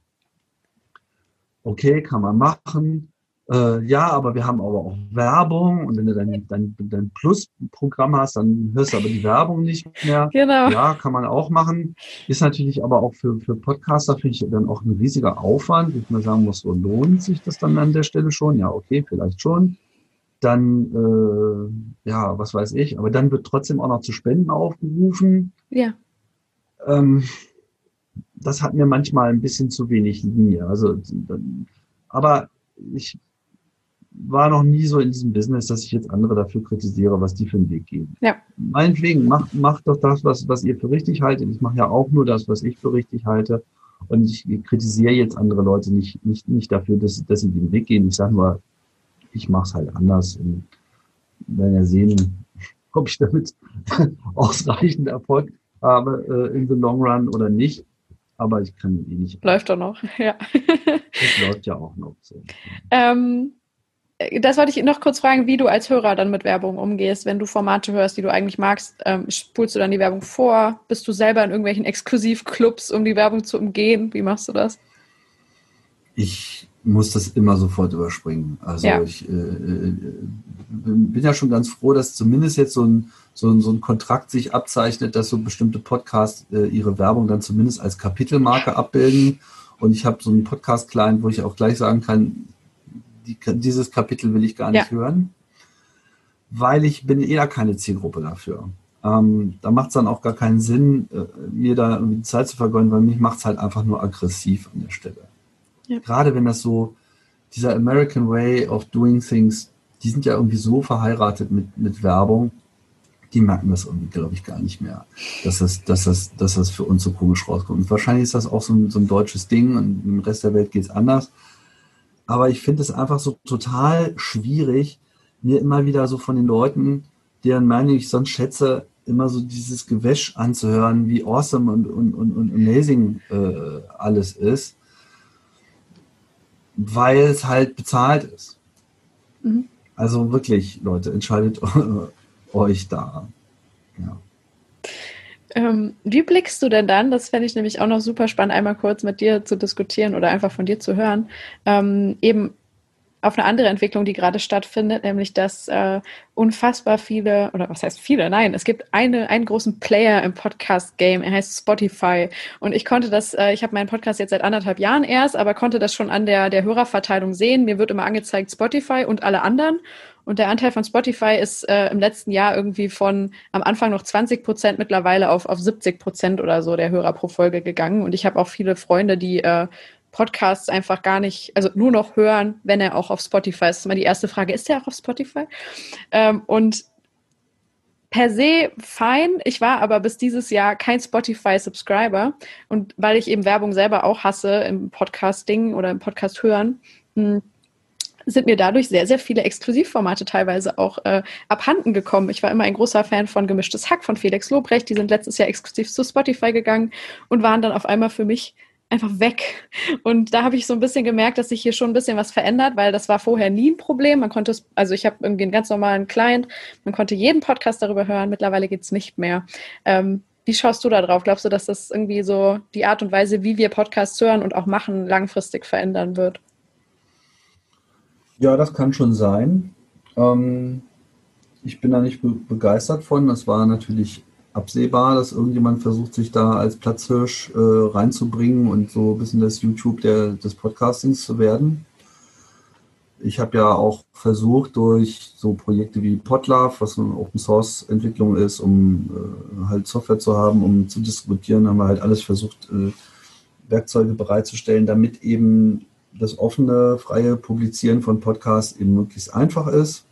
Okay, kann man machen äh, ja, aber wir haben aber auch Werbung und wenn du dann dein, dein Plus-Programm hast, dann hörst du aber die Werbung nicht mehr. Genau. Ja, kann man auch machen. Ist natürlich aber auch für, für Podcaster, finde ich, dann auch ein riesiger Aufwand. Ich mal sagen muss, so lohnt sich das dann an der Stelle schon? Ja, okay, vielleicht schon. Dann, äh, ja, was weiß ich, aber dann wird trotzdem auch noch zu Spenden aufgerufen. Ja. Ähm, das hat mir manchmal ein bisschen zu wenig Linie. Also, aber ich war noch nie so in diesem Business, dass ich jetzt andere dafür kritisiere, was die für einen Weg gehen. Ja. Meinetwegen, macht, macht doch das, was, was ihr für richtig haltet. Ich mache ja auch nur das, was ich für richtig halte. Und ich kritisiere jetzt andere Leute nicht, nicht, nicht dafür, dass, dass sie den Weg gehen. Ich sage nur, ich mache es halt anders. Und werden ja sehen, ob ich damit ausreichend Erfolg habe äh, in the long run oder nicht. Aber ich kann eh nicht. Läuft doch noch, ja. Das läuft ja auch noch so. Ähm, das wollte ich noch kurz fragen, wie du als Hörer dann mit Werbung umgehst. Wenn du Formate hörst, die du eigentlich magst, ähm, spulst du dann die Werbung vor? Bist du selber in irgendwelchen Exklusivclubs, um die Werbung zu umgehen? Wie machst du das? Ich muss das immer sofort überspringen. Also ja. ich äh, äh, bin ja schon ganz froh, dass zumindest jetzt so ein, so ein, so ein Kontrakt sich abzeichnet, dass so bestimmte Podcasts äh, ihre Werbung dann zumindest als Kapitelmarke abbilden. Und ich habe so einen Podcast-Client, wo ich auch gleich sagen kann, die, dieses Kapitel will ich gar nicht ja. hören, weil ich bin eher keine Zielgruppe dafür. Ähm, da macht es dann auch gar keinen Sinn, äh, mir da irgendwie die Zeit zu vergeuden, weil mich macht es halt einfach nur aggressiv an der Stelle. Ja. Gerade wenn das so, dieser American Way of Doing Things, die sind ja irgendwie so verheiratet mit, mit Werbung, die merken das irgendwie, glaube ich, gar nicht mehr, dass das, dass, das, dass das für uns so komisch rauskommt. Und wahrscheinlich ist das auch so ein, so ein deutsches Ding und im Rest der Welt geht es anders. Aber ich finde es einfach so total schwierig, mir immer wieder so von den Leuten, deren Meinung ich sonst schätze, immer so dieses Gewäsch anzuhören, wie awesome und, und, und, und amazing äh, alles ist, weil es halt bezahlt ist. Mhm. Also wirklich, Leute, entscheidet euch da. Ja. Ähm, wie blickst du denn dann, das fände ich nämlich auch noch super spannend, einmal kurz mit dir zu diskutieren oder einfach von dir zu hören, ähm, eben auf eine andere Entwicklung, die gerade stattfindet, nämlich dass äh, unfassbar viele, oder was heißt viele? Nein, es gibt eine, einen großen Player im Podcast-Game, er heißt Spotify. Und ich konnte das, äh, ich habe meinen Podcast jetzt seit anderthalb Jahren erst, aber konnte das schon an der, der Hörerverteilung sehen. Mir wird immer angezeigt Spotify und alle anderen. Und der Anteil von Spotify ist äh, im letzten Jahr irgendwie von am Anfang noch 20 Prozent mittlerweile auf, auf 70 Prozent oder so der Hörer pro Folge gegangen. Und ich habe auch viele Freunde, die äh, Podcasts einfach gar nicht, also nur noch hören, wenn er auch auf Spotify ist. Das ist immer die erste Frage, ist er auch auf Spotify? Ähm, und per se fein. Ich war aber bis dieses Jahr kein Spotify-Subscriber. Und weil ich eben Werbung selber auch hasse im Podcasting oder im Podcast hören, hm, sind mir dadurch sehr, sehr viele Exklusivformate teilweise auch äh, abhanden gekommen. Ich war immer ein großer Fan von Gemischtes Hack von Felix Lobrecht. Die sind letztes Jahr exklusiv zu Spotify gegangen und waren dann auf einmal für mich einfach weg. Und da habe ich so ein bisschen gemerkt, dass sich hier schon ein bisschen was verändert, weil das war vorher nie ein Problem. Man konnte es, also ich habe irgendwie einen ganz normalen Client, man konnte jeden Podcast darüber hören, mittlerweile geht es nicht mehr. Ähm, wie schaust du da drauf? Glaubst du, dass das irgendwie so die Art und Weise, wie wir Podcasts hören und auch machen, langfristig verändern wird? Ja, das kann schon sein. Ähm, ich bin da nicht be begeistert von. Das war natürlich absehbar, dass irgendjemand versucht, sich da als Platzhirsch äh, reinzubringen und so ein bisschen das YouTube der, des Podcastings zu werden. Ich habe ja auch versucht, durch so Projekte wie Podlove, was eine Open Source Entwicklung ist, um äh, halt Software zu haben, um zu diskutieren, haben wir halt alles versucht, äh, Werkzeuge bereitzustellen, damit eben das offene, freie Publizieren von Podcasts eben möglichst einfach ist.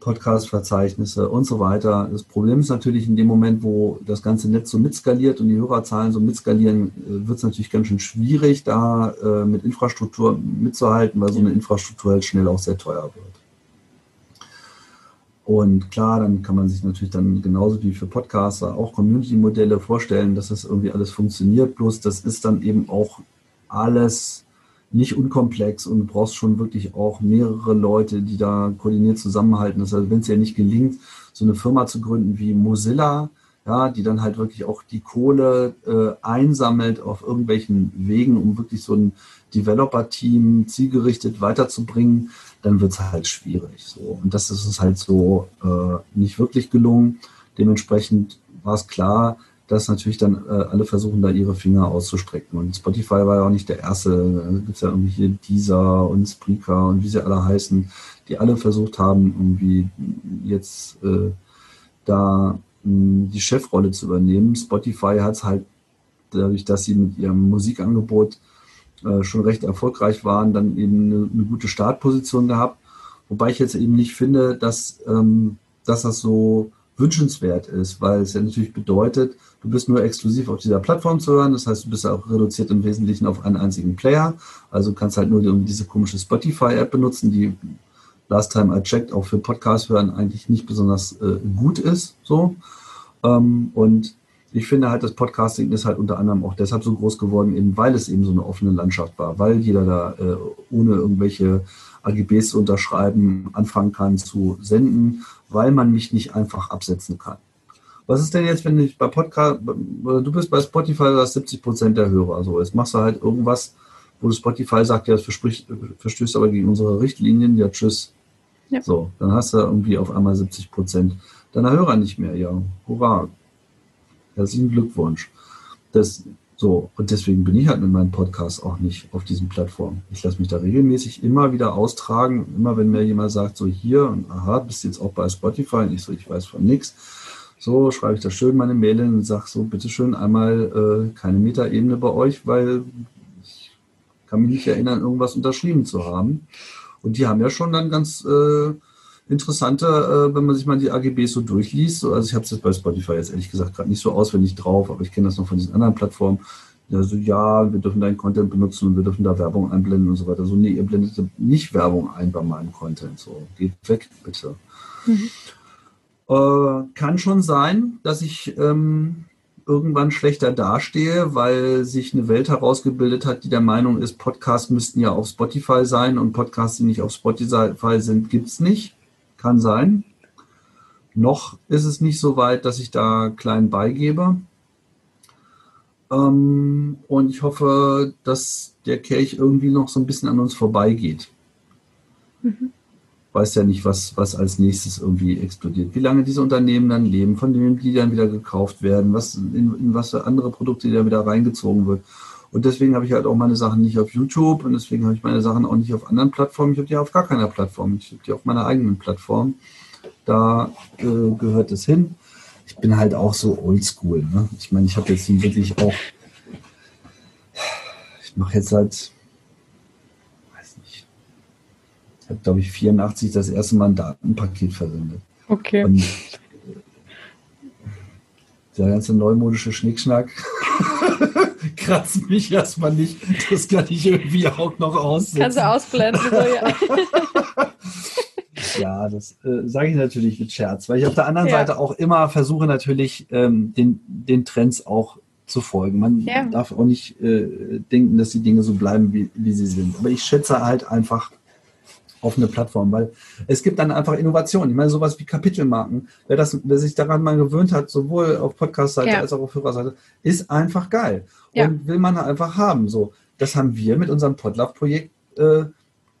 Podcast-Verzeichnisse und so weiter. Das Problem ist natürlich in dem Moment, wo das ganze Netz so mitskaliert und die Hörerzahlen so mitskalieren, äh, wird es natürlich ganz schön schwierig, da äh, mit Infrastruktur mitzuhalten, weil so eine Infrastruktur halt schnell auch sehr teuer wird. Und klar, dann kann man sich natürlich dann genauso wie für Podcaster auch Community-Modelle vorstellen, dass das irgendwie alles funktioniert. Bloß das ist dann eben auch alles nicht unkomplex und du brauchst schon wirklich auch mehrere Leute, die da koordiniert zusammenhalten. Das heißt, wenn es ja nicht gelingt, so eine Firma zu gründen wie Mozilla, ja, die dann halt wirklich auch die Kohle äh, einsammelt auf irgendwelchen Wegen, um wirklich so ein Developer-Team zielgerichtet weiterzubringen, dann wird es halt schwierig. So. Und das ist es halt so äh, nicht wirklich gelungen. Dementsprechend war es klar, dass natürlich dann äh, alle versuchen, da ihre Finger auszustrecken. Und Spotify war ja auch nicht der erste. Da gibt ja irgendwie hier Deezer und Spreaker und wie sie alle heißen, die alle versucht haben, irgendwie jetzt äh, da mh, die Chefrolle zu übernehmen. Spotify hat es halt dadurch, dass sie mit ihrem Musikangebot äh, schon recht erfolgreich waren, dann eben eine, eine, gute Startposition gehabt. Wobei ich jetzt eben nicht finde, dass, ähm, dass das so wünschenswert ist, weil es ja natürlich bedeutet, du bist nur exklusiv auf dieser Plattform zu hören. Das heißt, du bist auch reduziert im Wesentlichen auf einen einzigen Player. Also kannst halt nur diese komische Spotify-App benutzen, die Last Time I Checked auch für Podcast hören eigentlich nicht besonders äh, gut ist. So. Ähm, und ich finde halt, das Podcasting ist halt unter anderem auch deshalb so groß geworden, eben weil es eben so eine offene Landschaft war, weil jeder da äh, ohne irgendwelche AGBs zu unterschreiben anfangen kann zu senden, weil man mich nicht einfach absetzen kann. Was ist denn jetzt, wenn ich bei Podcast, du bist bei Spotify, du hast 70 Prozent der Hörer, so, jetzt machst du halt irgendwas, wo Spotify sagt, ja, das verstößt aber gegen unsere Richtlinien, ja, tschüss. Ja. So, dann hast du irgendwie auf einmal 70 Prozent deiner Hörer nicht mehr, ja, hurra. Herzlichen Glückwunsch. Das, so, und deswegen bin ich halt mit meinem Podcast auch nicht auf diesen Plattformen. Ich lasse mich da regelmäßig immer wieder austragen. Immer wenn mir jemand sagt, so hier, und aha, bist jetzt auch bei Spotify, und ich so, ich weiß von nichts. So, schreibe ich da schön meine Mail hin und sage so, bitteschön einmal äh, keine Metaebene bei euch, weil ich kann mich nicht erinnern, irgendwas unterschrieben zu haben. Und die haben ja schon dann ganz äh, interessante, äh, wenn man sich mal die AGBs so durchliest. So, also ich habe es jetzt bei Spotify jetzt ehrlich gesagt gerade nicht so auswendig drauf, aber ich kenne das noch von diesen anderen Plattformen. Also ja, wir dürfen deinen Content benutzen und wir dürfen da Werbung einblenden und so weiter. So, nee, ihr blendet nicht Werbung ein bei meinem Content. So, geht weg, bitte. Mhm. Äh, kann schon sein, dass ich ähm, irgendwann schlechter dastehe, weil sich eine Welt herausgebildet hat, die der Meinung ist, Podcasts müssten ja auf Spotify sein und Podcasts, die nicht auf Spotify sind, gibt es nicht. Kann sein. Noch ist es nicht so weit, dass ich da klein beigebe. Ähm, und ich hoffe, dass der Kelch irgendwie noch so ein bisschen an uns vorbeigeht. Mhm. Weiß ja nicht, was, was als nächstes irgendwie explodiert. Wie lange diese Unternehmen dann leben, von denen die dann wieder gekauft werden, was, in, in was für andere Produkte da wieder reingezogen wird. Und deswegen habe ich halt auch meine Sachen nicht auf YouTube und deswegen habe ich meine Sachen auch nicht auf anderen Plattformen. Ich habe die auf gar keiner Plattform. Ich habe die auf meiner eigenen Plattform. Da äh, gehört es hin. Ich bin halt auch so oldschool. Ne? Ich meine, ich habe jetzt wirklich auch, ich mache jetzt seit, weiß nicht, ich habe glaube ich 84 das erste Mal ein Datenpaket versendet. Okay. Und der ganze neumodische Schnickschnack kratzt mich erstmal nicht. Das kann ich irgendwie auch noch aussehen. Kannst du ausblenden. So, ja. ja, das äh, sage ich natürlich mit Scherz, weil ich auf der anderen ja. Seite auch immer versuche natürlich ähm, den, den Trends auch zu folgen. Man ja. darf auch nicht äh, denken, dass die Dinge so bleiben, wie, wie sie sind. Aber ich schätze halt einfach offene Plattform, weil es gibt dann einfach Innovationen. Ich meine, sowas wie Kapitelmarken, wer, das, wer sich daran mal gewöhnt hat, sowohl auf Podcast-Seite ja. als auch auf Hörerseite, ist einfach geil. Ja. Und will man einfach haben. So, das haben wir mit unserem Podlove-Projekt, äh,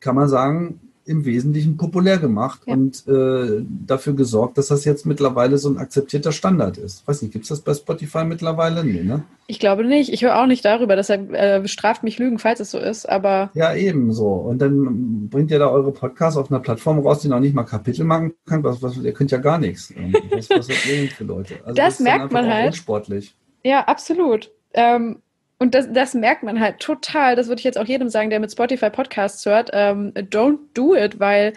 kann man sagen, im Wesentlichen populär gemacht ja. und äh, dafür gesorgt, dass das jetzt mittlerweile so ein akzeptierter Standard ist. Weiß nicht, gibt es das bei Spotify mittlerweile? Nee, ne? Ich glaube nicht. Ich höre auch nicht darüber. Deshalb äh, bestraft mich Lügen, falls es so ist. Aber ja, eben so. Und dann bringt ihr da eure Podcasts auf einer Plattform raus, die noch nicht mal Kapitel machen kann. Was, was, ihr könnt ja gar nichts. Was, was seid ihr für Leute? Also das, das merkt man halt. Unsportlich. Ja, absolut. Ähm, und das, das merkt man halt total. Das würde ich jetzt auch jedem sagen, der mit Spotify Podcasts hört. Ähm, don't do it, weil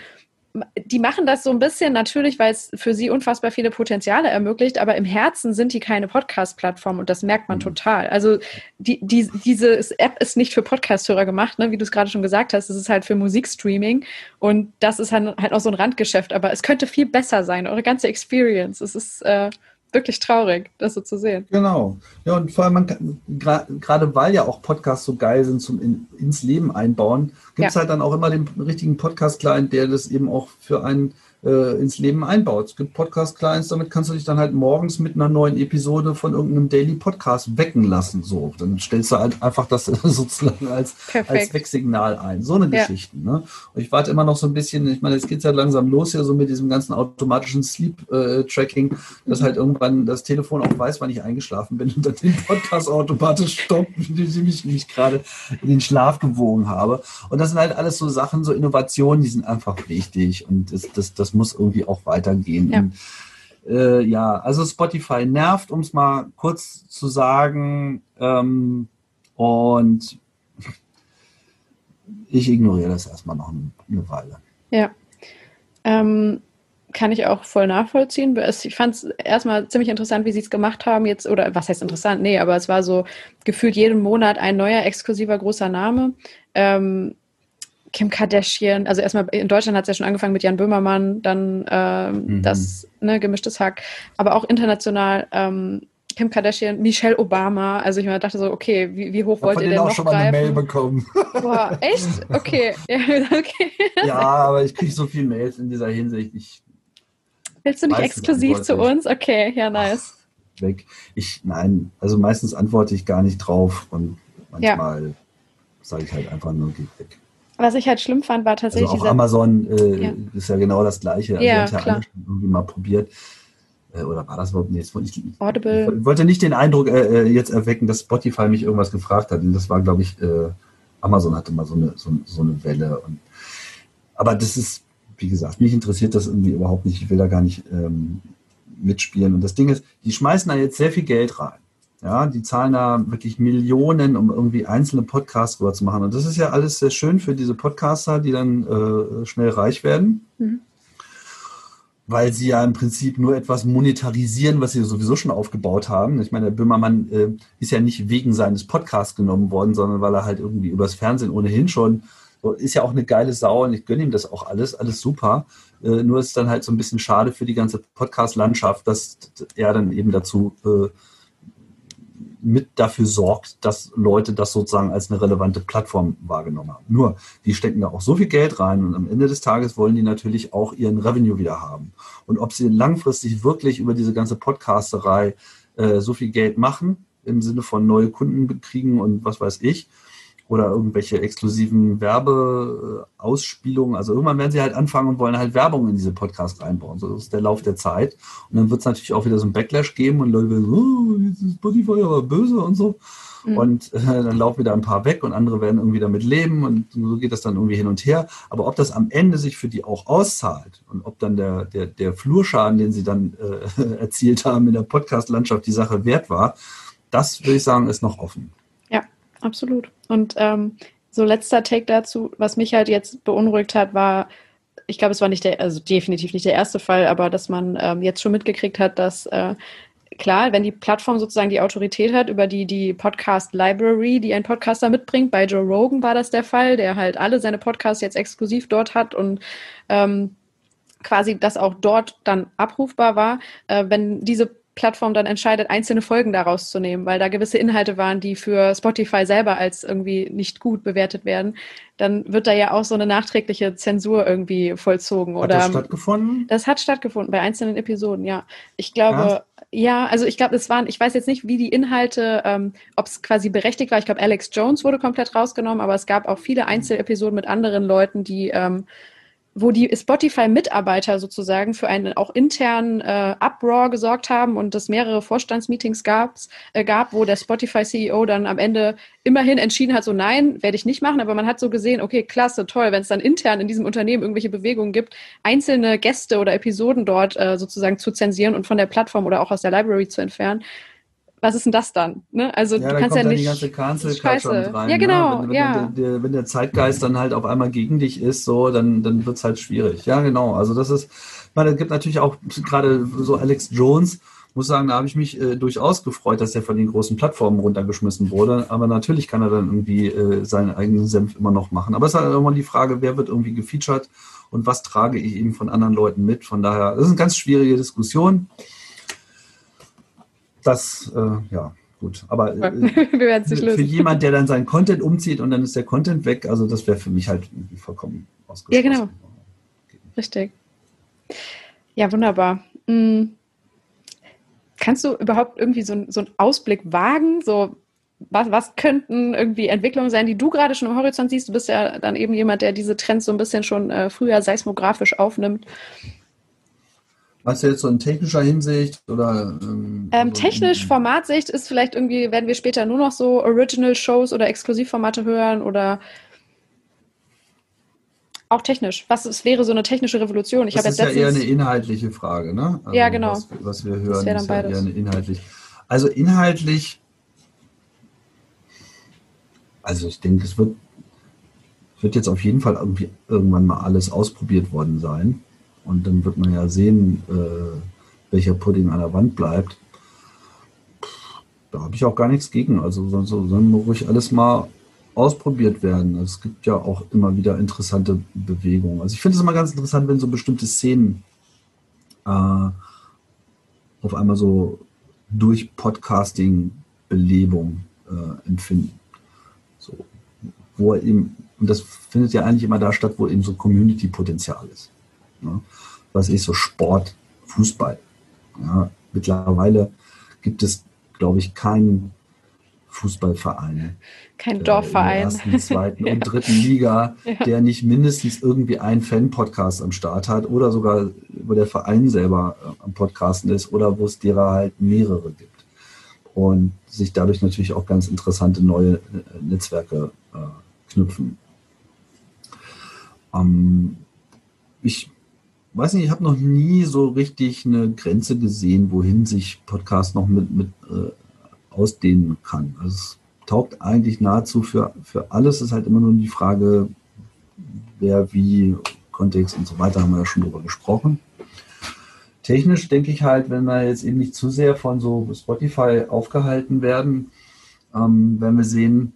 die machen das so ein bisschen natürlich, weil es für sie unfassbar viele Potenziale ermöglicht, aber im Herzen sind die keine Podcast-Plattform und das merkt man mhm. total. Also die, die, diese App ist nicht für Podcast-Hörer gemacht, ne? wie du es gerade schon gesagt hast. Es ist halt für Musikstreaming und das ist halt, halt auch so ein Randgeschäft, aber es könnte viel besser sein, eure ganze Experience. Es ist äh, wirklich traurig, das so zu sehen. Genau. Ja, und vor allem, gerade weil ja auch Podcasts so geil sind zum in, ins Leben einbauen, gibt es ja. halt dann auch immer den richtigen Podcast-Client, der das eben auch für einen äh, ins Leben einbaut. Es gibt Podcast-Clients, damit kannst du dich dann halt morgens mit einer neuen Episode von irgendeinem Daily Podcast wecken lassen. So, dann stellst du halt einfach das sozusagen als, als Wecksignal ein. So eine ja. Geschichte. Ne? Und ich warte immer noch so ein bisschen, ich meine, jetzt geht es ja langsam los hier so mit diesem ganzen automatischen Sleep-Tracking, äh, dass halt irgendwann das Telefon auch weiß, wann ich eingeschlafen bin und dann den Podcast automatisch stoppt, wie ich mich gerade in den Schlaf gewogen habe. Und das sind halt alles so Sachen, so Innovationen, die sind einfach wichtig und das, das, das muss irgendwie auch weitergehen. Ja. Und, äh, ja, also Spotify nervt, um es mal kurz zu sagen. Ähm, und ich ignoriere das erstmal noch eine Weile. Ja. Ähm, kann ich auch voll nachvollziehen. Ich fand es erstmal ziemlich interessant, wie sie es gemacht haben jetzt, oder was heißt interessant? Nee, aber es war so gefühlt jeden Monat ein neuer exklusiver großer Name. Ähm, Kim Kardashian, also erstmal in Deutschland hat es ja schon angefangen mit Jan Böhmermann, dann ähm, mhm. das ne, gemischtes Hack, aber auch international ähm, Kim Kardashian, Michelle Obama. Also ich mir dachte so, okay, wie, wie hoch wollt ihr denn auch noch schon mal eine Mail bekommen. Boah, echt? Okay. Ja, okay. ja aber ich kriege so viele Mails in dieser Hinsicht. Ich Willst du nicht exklusiv zu uns? Okay, ja, nice. Ach, weg. Ich, nein, also meistens antworte ich gar nicht drauf und manchmal ja. sage ich halt einfach nur, geht weg. Was ich halt schlimm fand, war tatsächlich. Also auch Amazon äh, ja. ist ja genau das Gleiche. Also ja, ich klar. irgendwie mal probiert. Äh, oder war das überhaupt nicht? Ich, Audible. ich wollte nicht den Eindruck äh, äh, jetzt erwecken, dass Spotify mich irgendwas gefragt hat. Und das war, glaube ich, äh, Amazon hatte mal so eine, so, so eine Welle. Und, aber das ist, wie gesagt, mich interessiert das irgendwie überhaupt nicht. Ich will da gar nicht ähm, mitspielen. Und das Ding ist, die schmeißen da jetzt sehr viel Geld rein. Ja, die zahlen da wirklich Millionen, um irgendwie einzelne Podcasts rüber zu machen. Und das ist ja alles sehr schön für diese Podcaster, die dann äh, schnell reich werden. Mhm. Weil sie ja im Prinzip nur etwas monetarisieren, was sie sowieso schon aufgebaut haben. Ich meine, der Böhmermann äh, ist ja nicht wegen seines Podcasts genommen worden, sondern weil er halt irgendwie übers Fernsehen ohnehin schon ist ja auch eine geile Sau und ich gönne ihm das auch alles, alles super. Äh, nur ist dann halt so ein bisschen schade für die ganze Podcast-Landschaft, dass er dann eben dazu äh, mit dafür sorgt, dass Leute das sozusagen als eine relevante Plattform wahrgenommen haben. Nur, die stecken da auch so viel Geld rein und am Ende des Tages wollen die natürlich auch ihren Revenue wieder haben. Und ob sie langfristig wirklich über diese ganze Podcasterei äh, so viel Geld machen, im Sinne von neue Kunden kriegen und was weiß ich, oder irgendwelche exklusiven Werbeausspielungen. Also irgendwann werden sie halt anfangen und wollen halt Werbung in diese Podcasts reinbauen. So ist der Lauf der Zeit. Und dann wird es natürlich auch wieder so ein Backlash geben und Leute werden so, oh, jetzt ist Spotify aber böse und so. Mhm. Und äh, dann laufen wieder ein paar weg und andere werden irgendwie damit leben und so geht das dann irgendwie hin und her. Aber ob das am Ende sich für die auch auszahlt und ob dann der, der, der Flurschaden, den sie dann äh, erzielt haben in der Podcast-Landschaft, die Sache wert war, das würde ich sagen, ist noch offen. Ja, absolut. Und ähm, so letzter Take dazu, was mich halt jetzt beunruhigt hat, war, ich glaube, es war nicht der, also definitiv nicht der erste Fall, aber dass man ähm, jetzt schon mitgekriegt hat, dass äh, klar, wenn die Plattform sozusagen die Autorität hat über die, die Podcast Library, die ein Podcaster mitbringt, bei Joe Rogan war das der Fall, der halt alle seine Podcasts jetzt exklusiv dort hat und ähm, quasi das auch dort dann abrufbar war, äh, wenn diese Plattform dann entscheidet, einzelne Folgen daraus zu nehmen, weil da gewisse Inhalte waren, die für Spotify selber als irgendwie nicht gut bewertet werden, dann wird da ja auch so eine nachträgliche Zensur irgendwie vollzogen. Hat oder, das stattgefunden? Das hat stattgefunden bei einzelnen Episoden, ja. Ich glaube, ja, ja also ich glaube, es waren, ich weiß jetzt nicht, wie die Inhalte, ähm, ob es quasi berechtigt war. Ich glaube, Alex Jones wurde komplett rausgenommen, aber es gab auch viele Einzelepisoden mit anderen Leuten, die ähm, wo die Spotify-Mitarbeiter sozusagen für einen auch internen äh, Uproar gesorgt haben und es mehrere Vorstandsmeetings gab, äh, gab, wo der Spotify-CEO dann am Ende immerhin entschieden hat, so nein, werde ich nicht machen, aber man hat so gesehen, okay, klasse, toll, wenn es dann intern in diesem Unternehmen irgendwelche Bewegungen gibt, einzelne Gäste oder Episoden dort äh, sozusagen zu zensieren und von der Plattform oder auch aus der Library zu entfernen was ist denn das dann? Ne? Also ja, du kannst ja nicht. die ganze Cancel Culture rein. Ja, genau. Ne? Wenn, wenn, ja. Der, der, wenn, der, Zeitgeist dann halt auf einmal gegen dich ist, so, dann, dann wird es halt schwierig. Ja, genau. Also das ist, ich meine, es gibt natürlich auch gerade so Alex Jones, muss sagen, da habe ich mich äh, durchaus gefreut, dass er von den großen Plattformen runtergeschmissen wurde. Aber natürlich kann er dann irgendwie äh, seinen eigenen Senf immer noch machen. Aber es ist halt immer die Frage, wer wird irgendwie gefeatured und was trage ich eben von anderen Leuten mit. Von daher, das ist eine ganz schwierige Diskussion das, äh, ja, gut. Aber äh, für jemand, der dann seinen Content umzieht und dann ist der Content weg, also das wäre für mich halt vollkommen ausgeschlossen. Ja, genau. Richtig. Ja, wunderbar. Mhm. Kannst du überhaupt irgendwie so, so einen Ausblick wagen? So, was, was könnten irgendwie Entwicklungen sein, die du gerade schon im Horizont siehst? Du bist ja dann eben jemand, der diese Trends so ein bisschen schon äh, früher seismografisch aufnimmt. Was jetzt so in technischer Hinsicht oder? Ähm, ähm, technisch, Formatsicht ist vielleicht irgendwie, werden wir später nur noch so Original-Shows oder Exklusivformate hören oder auch technisch. Was es wäre so eine technische Revolution? Ich das ist ja eher eine inhaltliche Frage, ne? Also ja, genau. Was, was wir hören, das ist ja eher eine inhaltlich. Also inhaltlich, also ich denke, es wird wird jetzt auf jeden Fall irgendwie irgendwann mal alles ausprobiert worden sein. Und dann wird man ja sehen, äh, welcher Pudding an der Wand bleibt. Da habe ich auch gar nichts gegen. Also soll, soll ruhig alles mal ausprobiert werden. Es gibt ja auch immer wieder interessante Bewegungen. Also ich finde es immer ganz interessant, wenn so bestimmte Szenen äh, auf einmal so durch Podcasting Belebung äh, empfinden. So, wo eben, und das findet ja eigentlich immer da statt, wo eben so Community-Potenzial ist. Ne? Was ist so Sport, Fußball. Ja, mittlerweile gibt es, glaube ich, keinen Fußballverein. Kein Dorfverein. In der ersten, zweiten ja. und dritten Liga, ja. der nicht mindestens irgendwie einen Fan-Podcast am Start hat oder sogar, wo der Verein selber äh, am Podcasten ist oder wo es derer halt mehrere gibt. Und sich dadurch natürlich auch ganz interessante neue äh, Netzwerke äh, knüpfen. Ähm, ich weiß nicht, ich habe noch nie so richtig eine Grenze gesehen, wohin sich Podcast noch mit, mit äh, ausdehnen kann. Also es taugt eigentlich nahezu für, für alles. Es ist halt immer nur die Frage, wer, wie, Kontext und so weiter, haben wir ja schon drüber gesprochen. Technisch denke ich halt, wenn wir jetzt eben nicht zu sehr von so Spotify aufgehalten werden, ähm, werden wir sehen,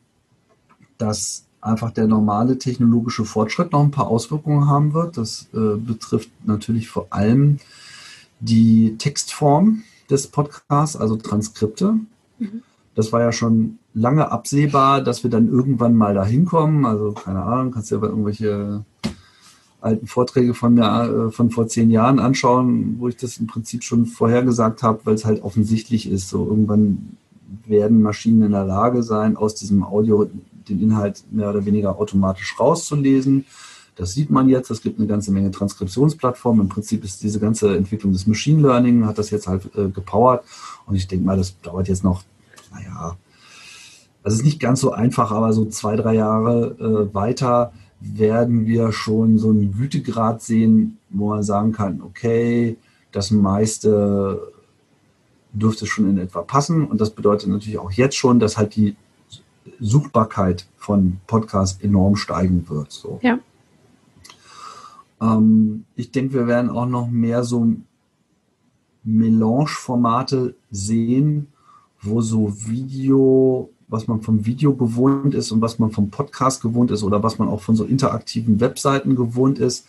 dass einfach der normale technologische Fortschritt noch ein paar Auswirkungen haben wird. Das äh, betrifft natürlich vor allem die Textform des Podcasts, also Transkripte. Mhm. Das war ja schon lange absehbar, dass wir dann irgendwann mal da hinkommen. Also keine Ahnung, kannst du ja irgendwelche alten Vorträge von mir äh, von vor zehn Jahren anschauen, wo ich das im Prinzip schon vorhergesagt habe, weil es halt offensichtlich ist. So irgendwann werden Maschinen in der Lage sein, aus diesem Audio den Inhalt mehr oder weniger automatisch rauszulesen. Das sieht man jetzt. Es gibt eine ganze Menge Transkriptionsplattformen. Im Prinzip ist diese ganze Entwicklung des Machine Learning, hat das jetzt halt äh, gepowert. Und ich denke mal, das dauert jetzt noch, naja, das ist nicht ganz so einfach, aber so zwei, drei Jahre äh, weiter werden wir schon so einen Gütegrad sehen, wo man sagen kann, okay, das meiste dürfte schon in etwa passen. Und das bedeutet natürlich auch jetzt schon, dass halt die Suchbarkeit von Podcasts enorm steigen wird. So. Ja. Ähm, ich denke, wir werden auch noch mehr so Melange-Formate sehen, wo so Video, was man vom Video gewohnt ist und was man vom Podcast gewohnt ist oder was man auch von so interaktiven Webseiten gewohnt ist,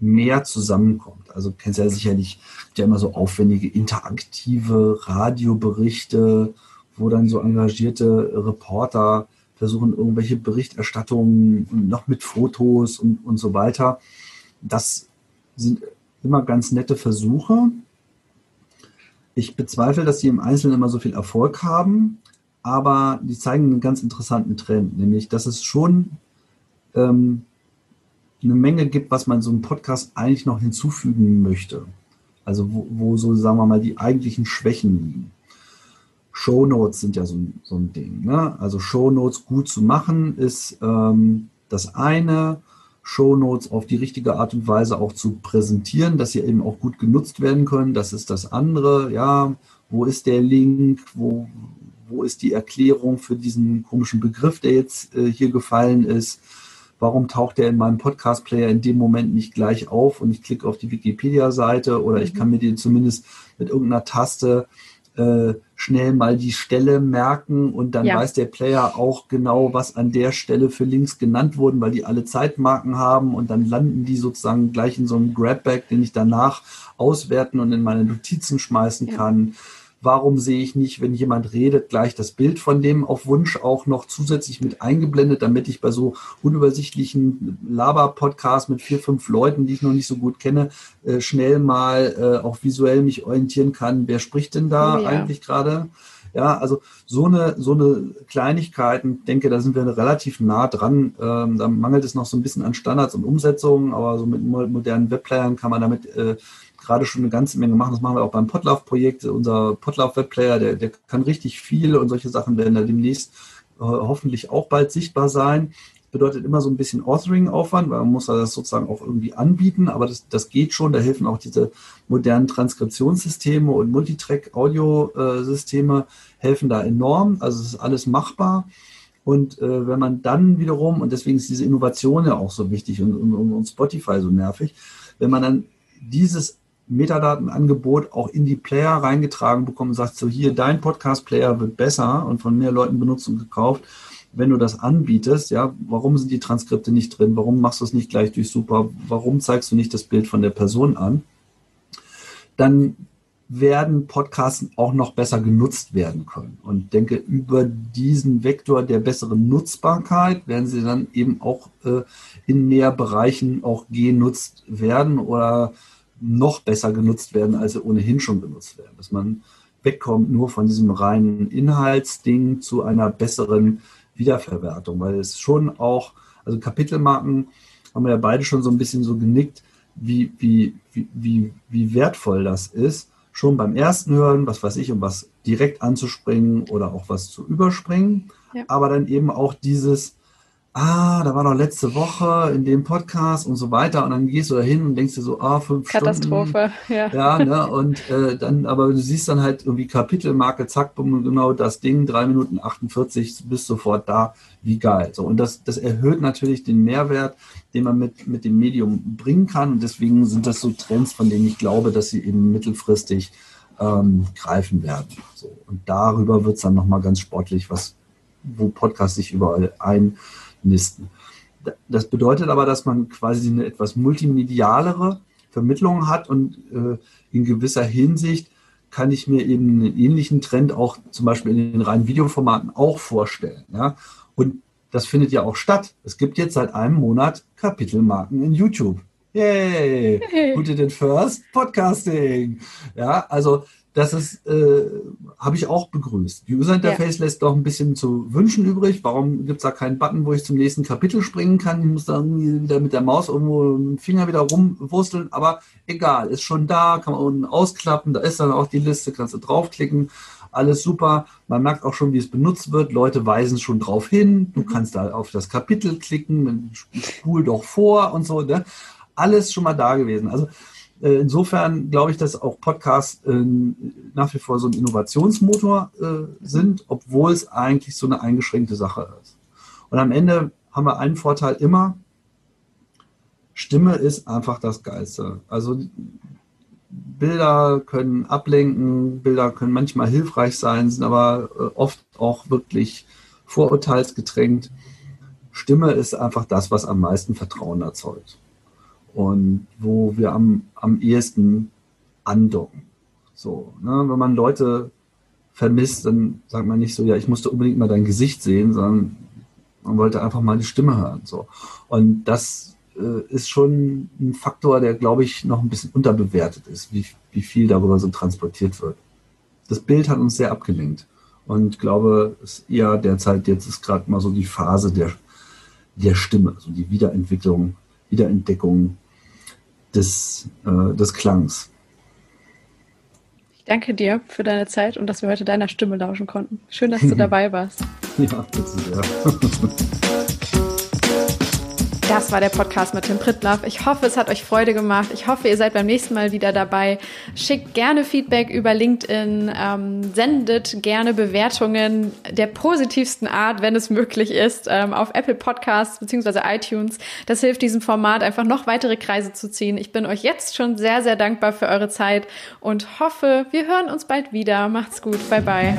mehr zusammenkommt. Also kennst ja sicherlich ja immer so aufwendige interaktive Radioberichte, wo dann so engagierte Reporter versuchen, irgendwelche Berichterstattungen noch mit Fotos und, und so weiter. Das sind immer ganz nette Versuche. Ich bezweifle, dass sie im Einzelnen immer so viel Erfolg haben, aber die zeigen einen ganz interessanten Trend, nämlich dass es schon ähm, eine Menge gibt, was man so einem Podcast eigentlich noch hinzufügen möchte. Also wo, wo so, sagen wir mal, die eigentlichen Schwächen liegen. Shownotes sind ja so, so ein Ding. Ne? Also Shownotes gut zu machen ist ähm, das eine. Shownotes auf die richtige Art und Weise auch zu präsentieren, dass sie eben auch gut genutzt werden können. Das ist das andere. Ja, wo ist der Link? Wo, wo ist die Erklärung für diesen komischen Begriff, der jetzt äh, hier gefallen ist? Warum taucht der in meinem Podcast-Player in dem Moment nicht gleich auf und ich klicke auf die Wikipedia-Seite oder ich mhm. kann mir den zumindest mit irgendeiner Taste äh, schnell mal die Stelle merken und dann ja. weiß der Player auch genau, was an der Stelle für Links genannt wurden, weil die alle Zeitmarken haben und dann landen die sozusagen gleich in so einem Grabback, den ich danach auswerten und in meine Notizen schmeißen ja. kann. Warum sehe ich nicht, wenn jemand redet, gleich das Bild von dem auf Wunsch auch noch zusätzlich mit eingeblendet, damit ich bei so unübersichtlichen Laber-Podcasts mit vier, fünf Leuten, die ich noch nicht so gut kenne, äh, schnell mal äh, auch visuell mich orientieren kann, wer spricht denn da oh, ja. eigentlich gerade? Ja, also so eine, so eine Kleinigkeiten, denke, da sind wir relativ nah dran. Ähm, da mangelt es noch so ein bisschen an Standards und Umsetzungen, aber so mit modernen Webplayern kann man damit äh, gerade schon eine ganze Menge machen. Das machen wir auch beim Potlauf-Projekt. Unser Potlauf-Webplayer, der, der kann richtig viel und solche Sachen werden da demnächst äh, hoffentlich auch bald sichtbar sein. Bedeutet immer so ein bisschen Authoring-Aufwand, weil man muss das sozusagen auch irgendwie anbieten, aber das, das geht schon. Da helfen auch diese modernen Transkriptionssysteme und Multitrack-Audio-Systeme helfen da enorm. Also es ist alles machbar. Und äh, wenn man dann wiederum, und deswegen ist diese Innovation ja auch so wichtig und, und, und Spotify so nervig, wenn man dann dieses Metadatenangebot auch in die Player reingetragen bekommt und sagt, so hier, dein Podcast-Player wird besser und von mehr Leuten benutzt und gekauft, wenn du das anbietest, ja, warum sind die Transkripte nicht drin? Warum machst du es nicht gleich durch Super? Warum zeigst du nicht das Bild von der Person an? Dann werden Podcasts auch noch besser genutzt werden können. Und denke, über diesen Vektor der besseren Nutzbarkeit werden sie dann eben auch äh, in mehr Bereichen auch genutzt werden oder noch besser genutzt werden, als sie ohnehin schon genutzt werden. Dass man wegkommt nur von diesem reinen Inhaltsding zu einer besseren Wiederverwertung, weil es schon auch, also Kapitelmarken haben wir ja beide schon so ein bisschen so genickt, wie, wie, wie, wie, wie wertvoll das ist schon beim ersten Hören, was weiß ich, um was direkt anzuspringen oder auch was zu überspringen. Ja. Aber dann eben auch dieses, ah, da war doch letzte Woche in dem Podcast und so weiter. Und dann gehst du da hin und denkst dir so, ah, fünf Katastrophe, Stunden. ja. Ja, ne? Und äh, dann, aber du siehst dann halt irgendwie Kapitelmarke, zack, bumm, genau das Ding, drei Minuten 48, bist sofort da, wie geil. So, und das, das erhöht natürlich den Mehrwert den man mit, mit dem Medium bringen kann. Und deswegen sind das so Trends, von denen ich glaube, dass sie eben mittelfristig ähm, greifen werden. So. Und darüber wird es dann nochmal ganz sportlich, was, wo Podcasts sich überall einnisten. Das bedeutet aber, dass man quasi eine etwas multimedialere Vermittlung hat und äh, in gewisser Hinsicht kann ich mir eben einen ähnlichen Trend auch zum Beispiel in den reinen Videoformaten auch vorstellen. Ja? Und das findet ja auch statt. Es gibt jetzt seit einem Monat Kapitelmarken in YouTube. Yay! Hey. Did it first? Podcasting. Ja, also das ist, äh, habe ich auch begrüßt. Die User Interface ja. lässt doch ein bisschen zu wünschen übrig. Warum gibt es da keinen Button, wo ich zum nächsten Kapitel springen kann? Ich muss da irgendwie wieder mit der Maus irgendwo mit dem Finger wieder rumwursteln. Aber egal, ist schon da, kann man unten ausklappen. Da ist dann auch die Liste, kannst du draufklicken alles super. Man merkt auch schon, wie es benutzt wird. Leute weisen schon drauf hin. Du mhm. kannst da auf das Kapitel klicken, spul doch vor und so. Ne? Alles schon mal da gewesen. Also insofern glaube ich, dass auch Podcasts äh, nach wie vor so ein Innovationsmotor äh, sind, obwohl es eigentlich so eine eingeschränkte Sache ist. Und am Ende haben wir einen Vorteil immer. Stimme ist einfach das Geilste. Also Bilder können ablenken, Bilder können manchmal hilfreich sein, sind aber äh, oft auch wirklich vorurteilsgetränkt. Stimme ist einfach das, was am meisten Vertrauen erzeugt und wo wir am, am ehesten andocken. So, ne? Wenn man Leute vermisst, dann sagt man nicht so, ja, ich musste unbedingt mal dein Gesicht sehen, sondern man wollte einfach mal die Stimme hören. So. Und das äh, ist schon ein Faktor, der, glaube ich, noch ein bisschen unterbewertet ist, wie, wie viel darüber so transportiert wird. Das Bild hat uns sehr abgelenkt. Und glaube, es ist eher derzeit, jetzt ist gerade mal so die Phase der, der Stimme, also die Wiederentwicklung, Wiederentdeckung des, äh, des Klangs. Ich danke dir für deine Zeit und dass wir heute deiner Stimme lauschen konnten. Schön, dass du dabei warst. ja, bitte sehr. Das war der Podcast mit Tim Pritlaff. Ich hoffe, es hat euch Freude gemacht. Ich hoffe, ihr seid beim nächsten Mal wieder dabei. Schickt gerne Feedback über LinkedIn, ähm, sendet gerne Bewertungen der positivsten Art, wenn es möglich ist, ähm, auf Apple Podcasts bzw. iTunes. Das hilft diesem Format einfach noch weitere Kreise zu ziehen. Ich bin euch jetzt schon sehr, sehr dankbar für eure Zeit und hoffe, wir hören uns bald wieder. Macht's gut. Bye bye.